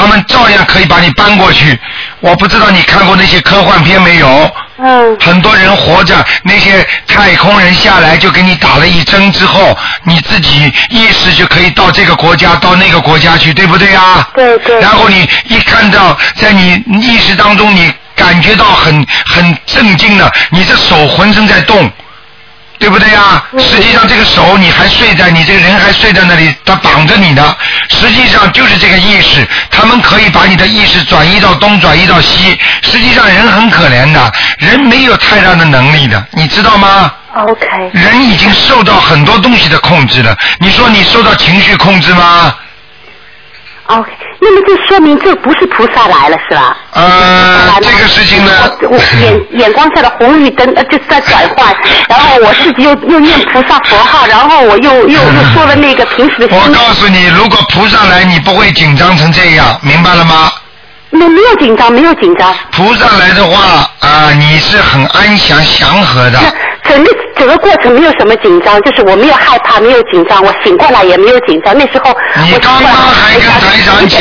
他们照样可以把你搬过去。我不知道你看过那些科幻片没有？嗯。很多人活着，那些太空人下来就给你打了一针之后，你自己意识就可以到这个国家，到那个国家去，对不对啊？对对。然后你一看到，在你意识当中，你感觉到很很震惊的，你这手浑身在动。对不对呀？实际上这个手你还睡在，你这个人还睡在那里，他绑着你的。实际上就是这个意识，他们可以把你的意识转移到东，转移到西。实际上人很可怜的，人没有太大的能力的，你知道吗？OK。人已经受到很多东西的控制了。你说你受到情绪控制吗？OK，那么这说明这不是菩萨来了是吧？呃，这个事情呢，我眼 眼光下的红绿灯呃就是在转换，然后我自己又又念菩萨佛号，然后我又又又说了那个平时的。我告诉你，如果菩萨来，你不会紧张成这样，明白了吗？没没有紧张，没有紧张。菩萨来的话啊，你是很安详祥和的。整个整个过程没有什么紧张，就是我没有害怕，没有紧张，我醒过来也没有紧张。那时候你刚刚还跟台长讲，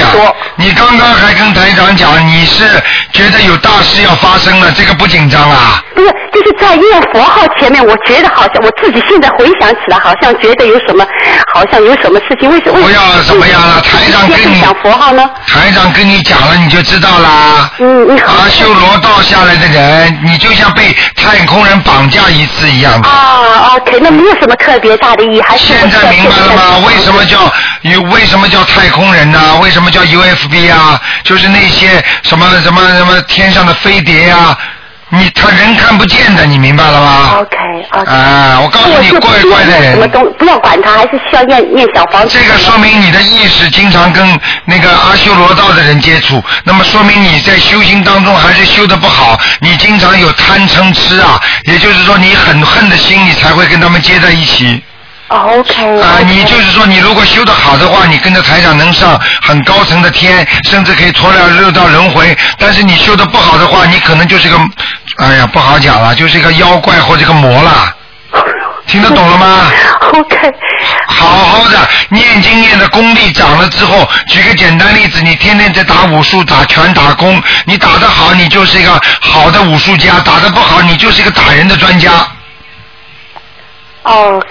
你刚刚还跟台长讲，你是觉得有大事要发生了，这个不紧张啊？不是，就是在念佛号前面，我觉得好像我自己现在回想起来，好像觉得有什么，好像有什么事情，为什么？不要怎么样了，台长跟你讲佛号呢？台长跟你讲了，你就知道啦。嗯，你好。阿修罗道下来的人，你就像被太空人绑架一次一样的。啊，OK，那没有什么特别大的意义，还是现在明白了吗？为什么叫有？为什么叫太空人呢？为什么叫 UFB 啊？就是那些什么什么什么天上的飞碟呀、你他人看不见的，你明白了吗？OK 啊，我告诉你，怪怪的人什么。东不要管他，还是需要念念小房子。这个说明你的意识经常跟那个阿修罗道的人接触，那么说明你在修行当中还是修的不好，你经常有贪嗔痴啊，也就是说你很恨的心，你才会跟他们接在一起。OK。啊，你就是说，你如果修得好的话，你跟着台长能上很高层的天，甚至可以脱了六道轮回。但是你修得不好的话，你可能就是个，哎呀，不好讲了，就是一个妖怪或者个魔了。听得懂了吗 OK。好好的念经念的功力长了之后，举个简单例子，你天天在打武术、打拳、打功，你打得好，你就是一个好的武术家；打得不好，你就是一个打人的专家。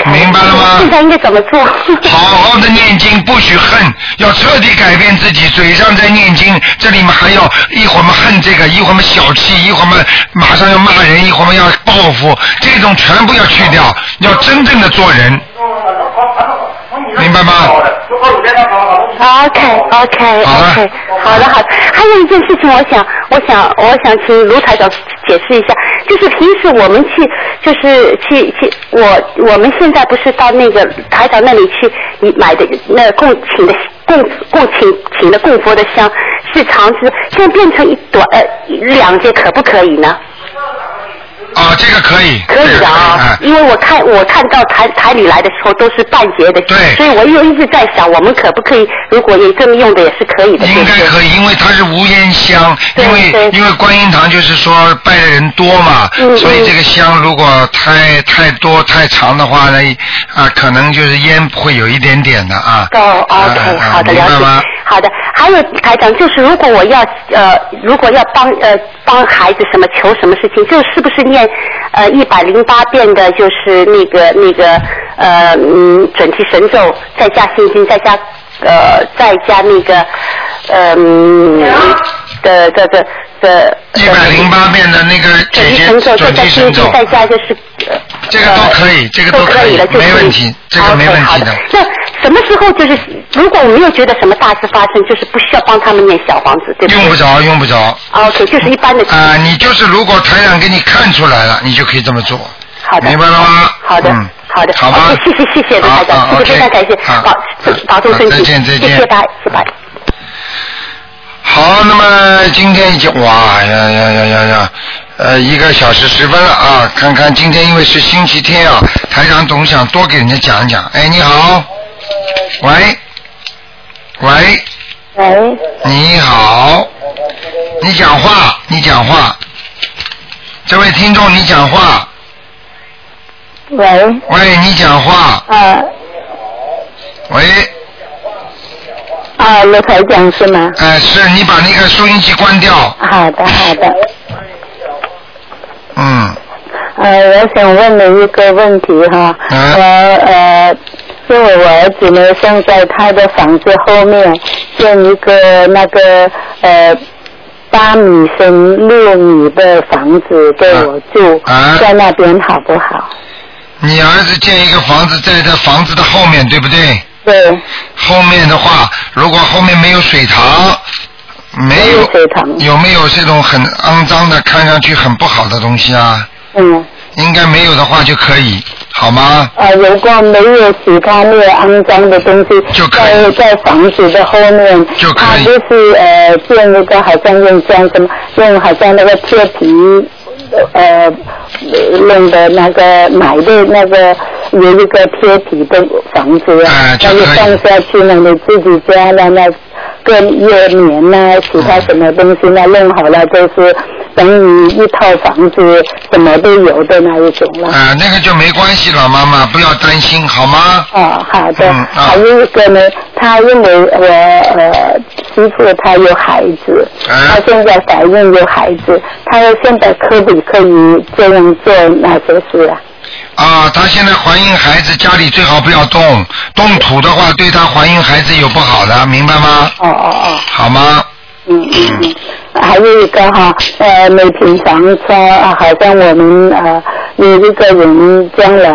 明白了吗？现在应该怎么做？好好的念经，不许恨，要彻底改变自己。嘴上在念经，这里面还要一会儿嘛恨这个，一会儿嘛小气，一会儿嘛马上要骂人，一会儿嘛要报复，这种全部要去掉，要真正的做人，明白吗？OK OK OK，好的好的。还有一件事情，我想我想我想请卢台长解释一下，就是平时我们去就是去去我我们现在不是到那个台长那里去你买的那供请的供供请请的供佛的香是长枝，现在变成一短呃两节可不可以呢？啊，这个可以。可以的啊，因为我看我看到台台里来的时候都是半截的，对所以我又一直在想，我们可不可以，如果也这么用的也是可以的，应该可以，因为它是无烟香，因为因为观音堂就是说拜的人多嘛，嗯所以这个香如果太太多太长的话呢，啊，可能就是烟会有一点点的啊。哦，OK，好的，了解。好的，还有台长，就是如果我要呃，如果要帮呃帮孩子什么求什么事情，就是不是念呃一百零八遍的，就是那个那个呃嗯准提神咒，再加心经，再加呃再加那个呃嗯的的的的。一百零八遍的那个准提神咒，再加心经，再加就是。这个都可以，这个都可以了，就没问题，这个没问题的。那什么时候就是，如果我没有觉得什么大事发生，就是不需要帮他们念小房子，对不对？用不着，用不着。OK，就是一般的。啊，你就是如果台长给你看出来了，你就可以这么做。好的。明白了吗？好的。嗯。好的。好吧谢谢谢谢卢台长，谢谢非常感谢，保保重身体，再见再见谢谢拜谢拜。好，那么今天已经哇呀呀呀呀呀，呃，一个小时十分了啊！看看今天因为是星期天啊，台长总想多给人家讲讲。哎，你好，喂，喂，喂，你好，你讲话，你讲话，这位听众你讲话，喂，喂，你讲话，啊。喂，啊，卢台讲是吗？哎、是你把那个收音机关掉，好的，好的。嗯，呃，我想问你一个问题哈，嗯。我呃，因为我儿子呢，现在他的房子后面建一个那个呃八米乘六米的房子给我住，啊在那边好不好？你儿子建一个房子在这房子的后面，对不对？对。后面的话，如果后面没有水塘，没有水塘，有没有这种很肮脏的、看上去很不好的东西啊？嗯。应该没有的话就可以，好吗？呃，如果没有其他没有肮脏的东西，就在在房子的后面，就可以。他就是呃建一个好像用像什么用好像那个贴皮呃弄的那个买的那个有一个贴皮的房子啊，那就放下去了，你自己家的那个叶棉呐、其他什么东西呢弄好了，就是等于一套房子什么都有的那一种了。啊、那个就没关系了，妈妈不要担心，好吗？哦，好的。嗯还有一个呢，他因为我呃媳妇她有孩子，啊她现在怀孕有孩子，她现在可不可以这样做那些事啊？啊，她现在怀孕孩子家里最好不要动，动土的话对她怀孕孩子有不好的，明白吗？哦哦哦。好吗？嗯嗯嗯。还有一个哈，呃，每平常说，啊好像我们呃有一个人将来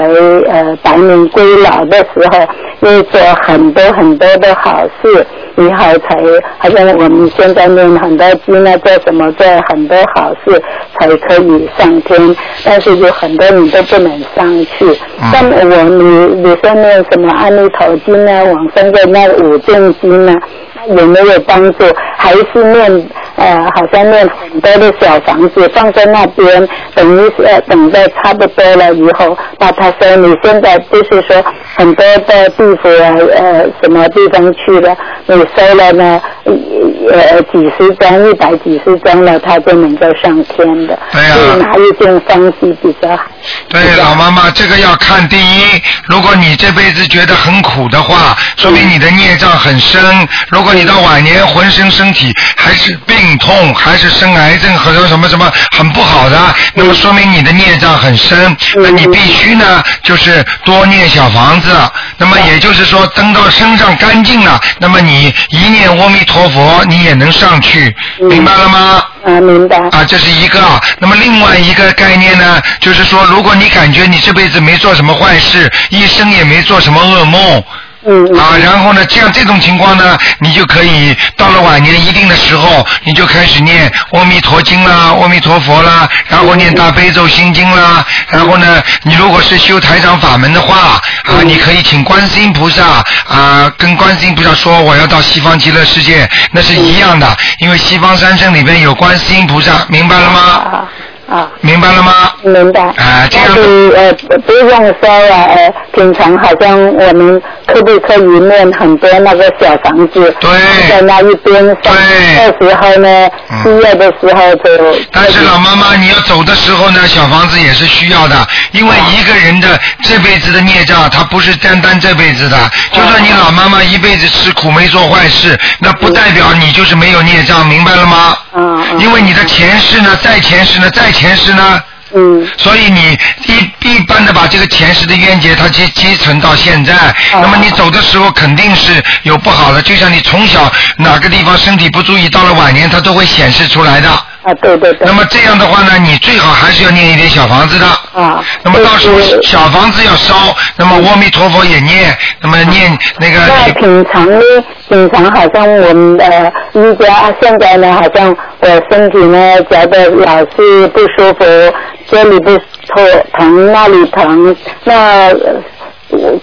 呃百年归老的时候，会做很多很多的好事，以后才好像我们现在念很多经啊，做什么做很多好事才可以上天，但是有很多你都不能上去。像我你你说念什么阿弥陀经啊，往生的那五正经啊？有没有帮助？还是念呃，好像念很多的小房子放在那边，等于呃等到差不多了以后，把他说你现在就是说很多的地府啊呃什么地方去了，你收了呢呃几十张一百几十张了，他就能够上天的。对呀、哪一件方式比较好？对，老妈妈，这个要看第一，如果你这辈子觉得很苦的话，说明你的孽障很深。如果你到晚年浑身身体还是病痛，还是生癌症或者什么什么很不好的，那么说明你的孽障很深。那你必须呢，就是多念小房子。那么也就是说，等到身上干净了，那么你一念阿弥陀佛，你也能上去，明白了吗？啊，明白。啊，这是一个。那么另外一个概念呢，就是说，如果你感觉你这辈子没做什么坏事，一生也没做什么噩梦。嗯啊，然后呢，这样这种情况呢，你就可以到了晚年一定的时候，你就开始念阿弥陀经啦、阿弥陀佛啦，然后念大悲咒心经啦，然后呢，你如果是修台长法门的话，啊，你可以请观世音菩萨啊，跟观世音菩萨说我要到西方极乐世界，那是一样的，因为西方三圣里边有观世音菩萨，明白了吗？啊，明白了吗？明白。啊，这样子呃，不用说了，呃，平常好像我们可不可以念很多那个小房子？对。在那一边对，到时候呢，需要的时候就。但是老妈妈，你要走的时候呢，小房子也是需要的，因为一个人的这辈子的孽障，他不是单单这辈子的。就算你老妈妈一辈子吃苦没做坏事，那不代表你就是没有孽障，明白了吗？嗯。因为你的前世呢，在前世呢，在前世呢。嗯。所以你一一般的把这个前世的冤结，它积积存到现在，那么你走的时候肯定是有不好的，就像你从小哪个地方身体不注意，到了晚年它都会显示出来的。啊，对对对。那么这样的话呢，你最好还是要念一点小房子的。啊。那么到时候小房子要烧，那么阿弥陀佛也念，那么念那个。那平常呢，平常好像我们呃瑜伽，现在呢，好像我身体呢觉得老是不舒服，这里不痛疼，那里疼，那。呃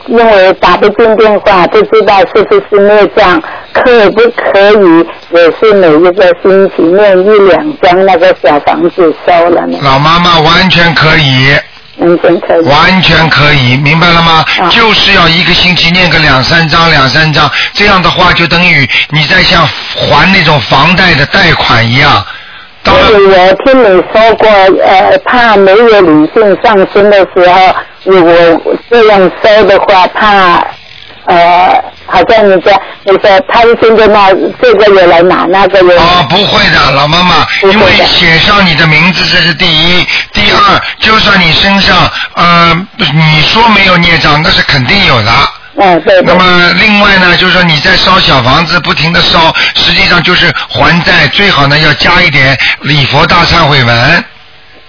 因为打不进电话，不知道是不是孽障，可不可以也是每一个星期念一两张那个小房子收了呢？老妈妈完全可以。完全可以。完全可以，明白了吗？就是要一个星期念个两三张，两三张，这样的话就等于你在像还那种房贷的贷款一样。所以我听你说过，呃，怕没有理性上升的时候，如果这样收的话，怕呃，好像你说你说贪心的那这个也来拿，那个也来啊，不会的，老妈妈，因为写上你的名字这是第一，第二，就算你身上呃，你说没有孽障，那是肯定有的。嗯，对。那么另外呢，就是说你在烧小房子，不停的烧，实际上就是还债，最好呢要加一点礼佛大忏悔文。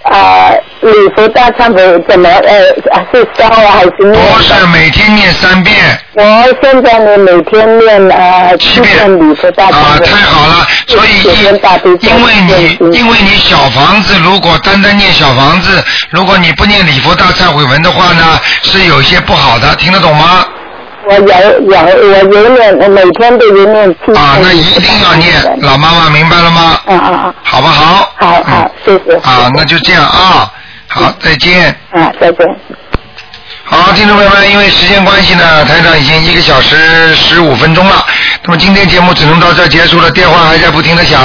啊，礼佛大忏悔怎么呃是烧啊还是念？不是每天念三遍。我现在呢每天念呃七遍礼佛大忏悔。啊，太好了！所以因因为你因为你小房子如果单单念小房子，如果你不念礼佛大忏悔文的话呢，是有些不好的，听得懂吗？我有有我有念，我每天都有念七啊，那一定要念，老妈妈明白了吗？嗯嗯嗯。好不好？好好，谢谢。啊，那就这样啊，好，再见。啊，再见。好，听众朋友们，因为时间关系呢，台长已经一个小时十五分钟了。那么今天节目只能到这结束了，电话还在不停的响，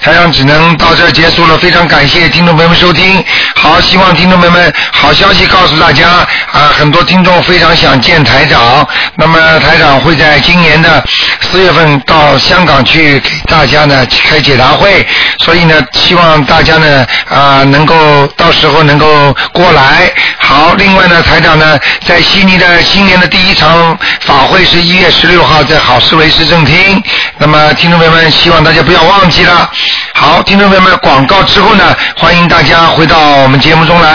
台长只能到这结束了。非常感谢听众朋友们收听。好，希望听众朋友们好消息告诉大家啊，很多听众非常想见台长。那么台长会在今年的四月份到香港去给大家呢开解答会，所以呢，希望大家呢啊能够到时候能够过来。好，另外呢，台长呢在悉尼的新年的第一场法会是一月十六号在好思维市政厅。那么听众朋友们，希望大家不要忘记了。好，听众朋友们，广告之后呢，欢迎大家回到我们节目中来。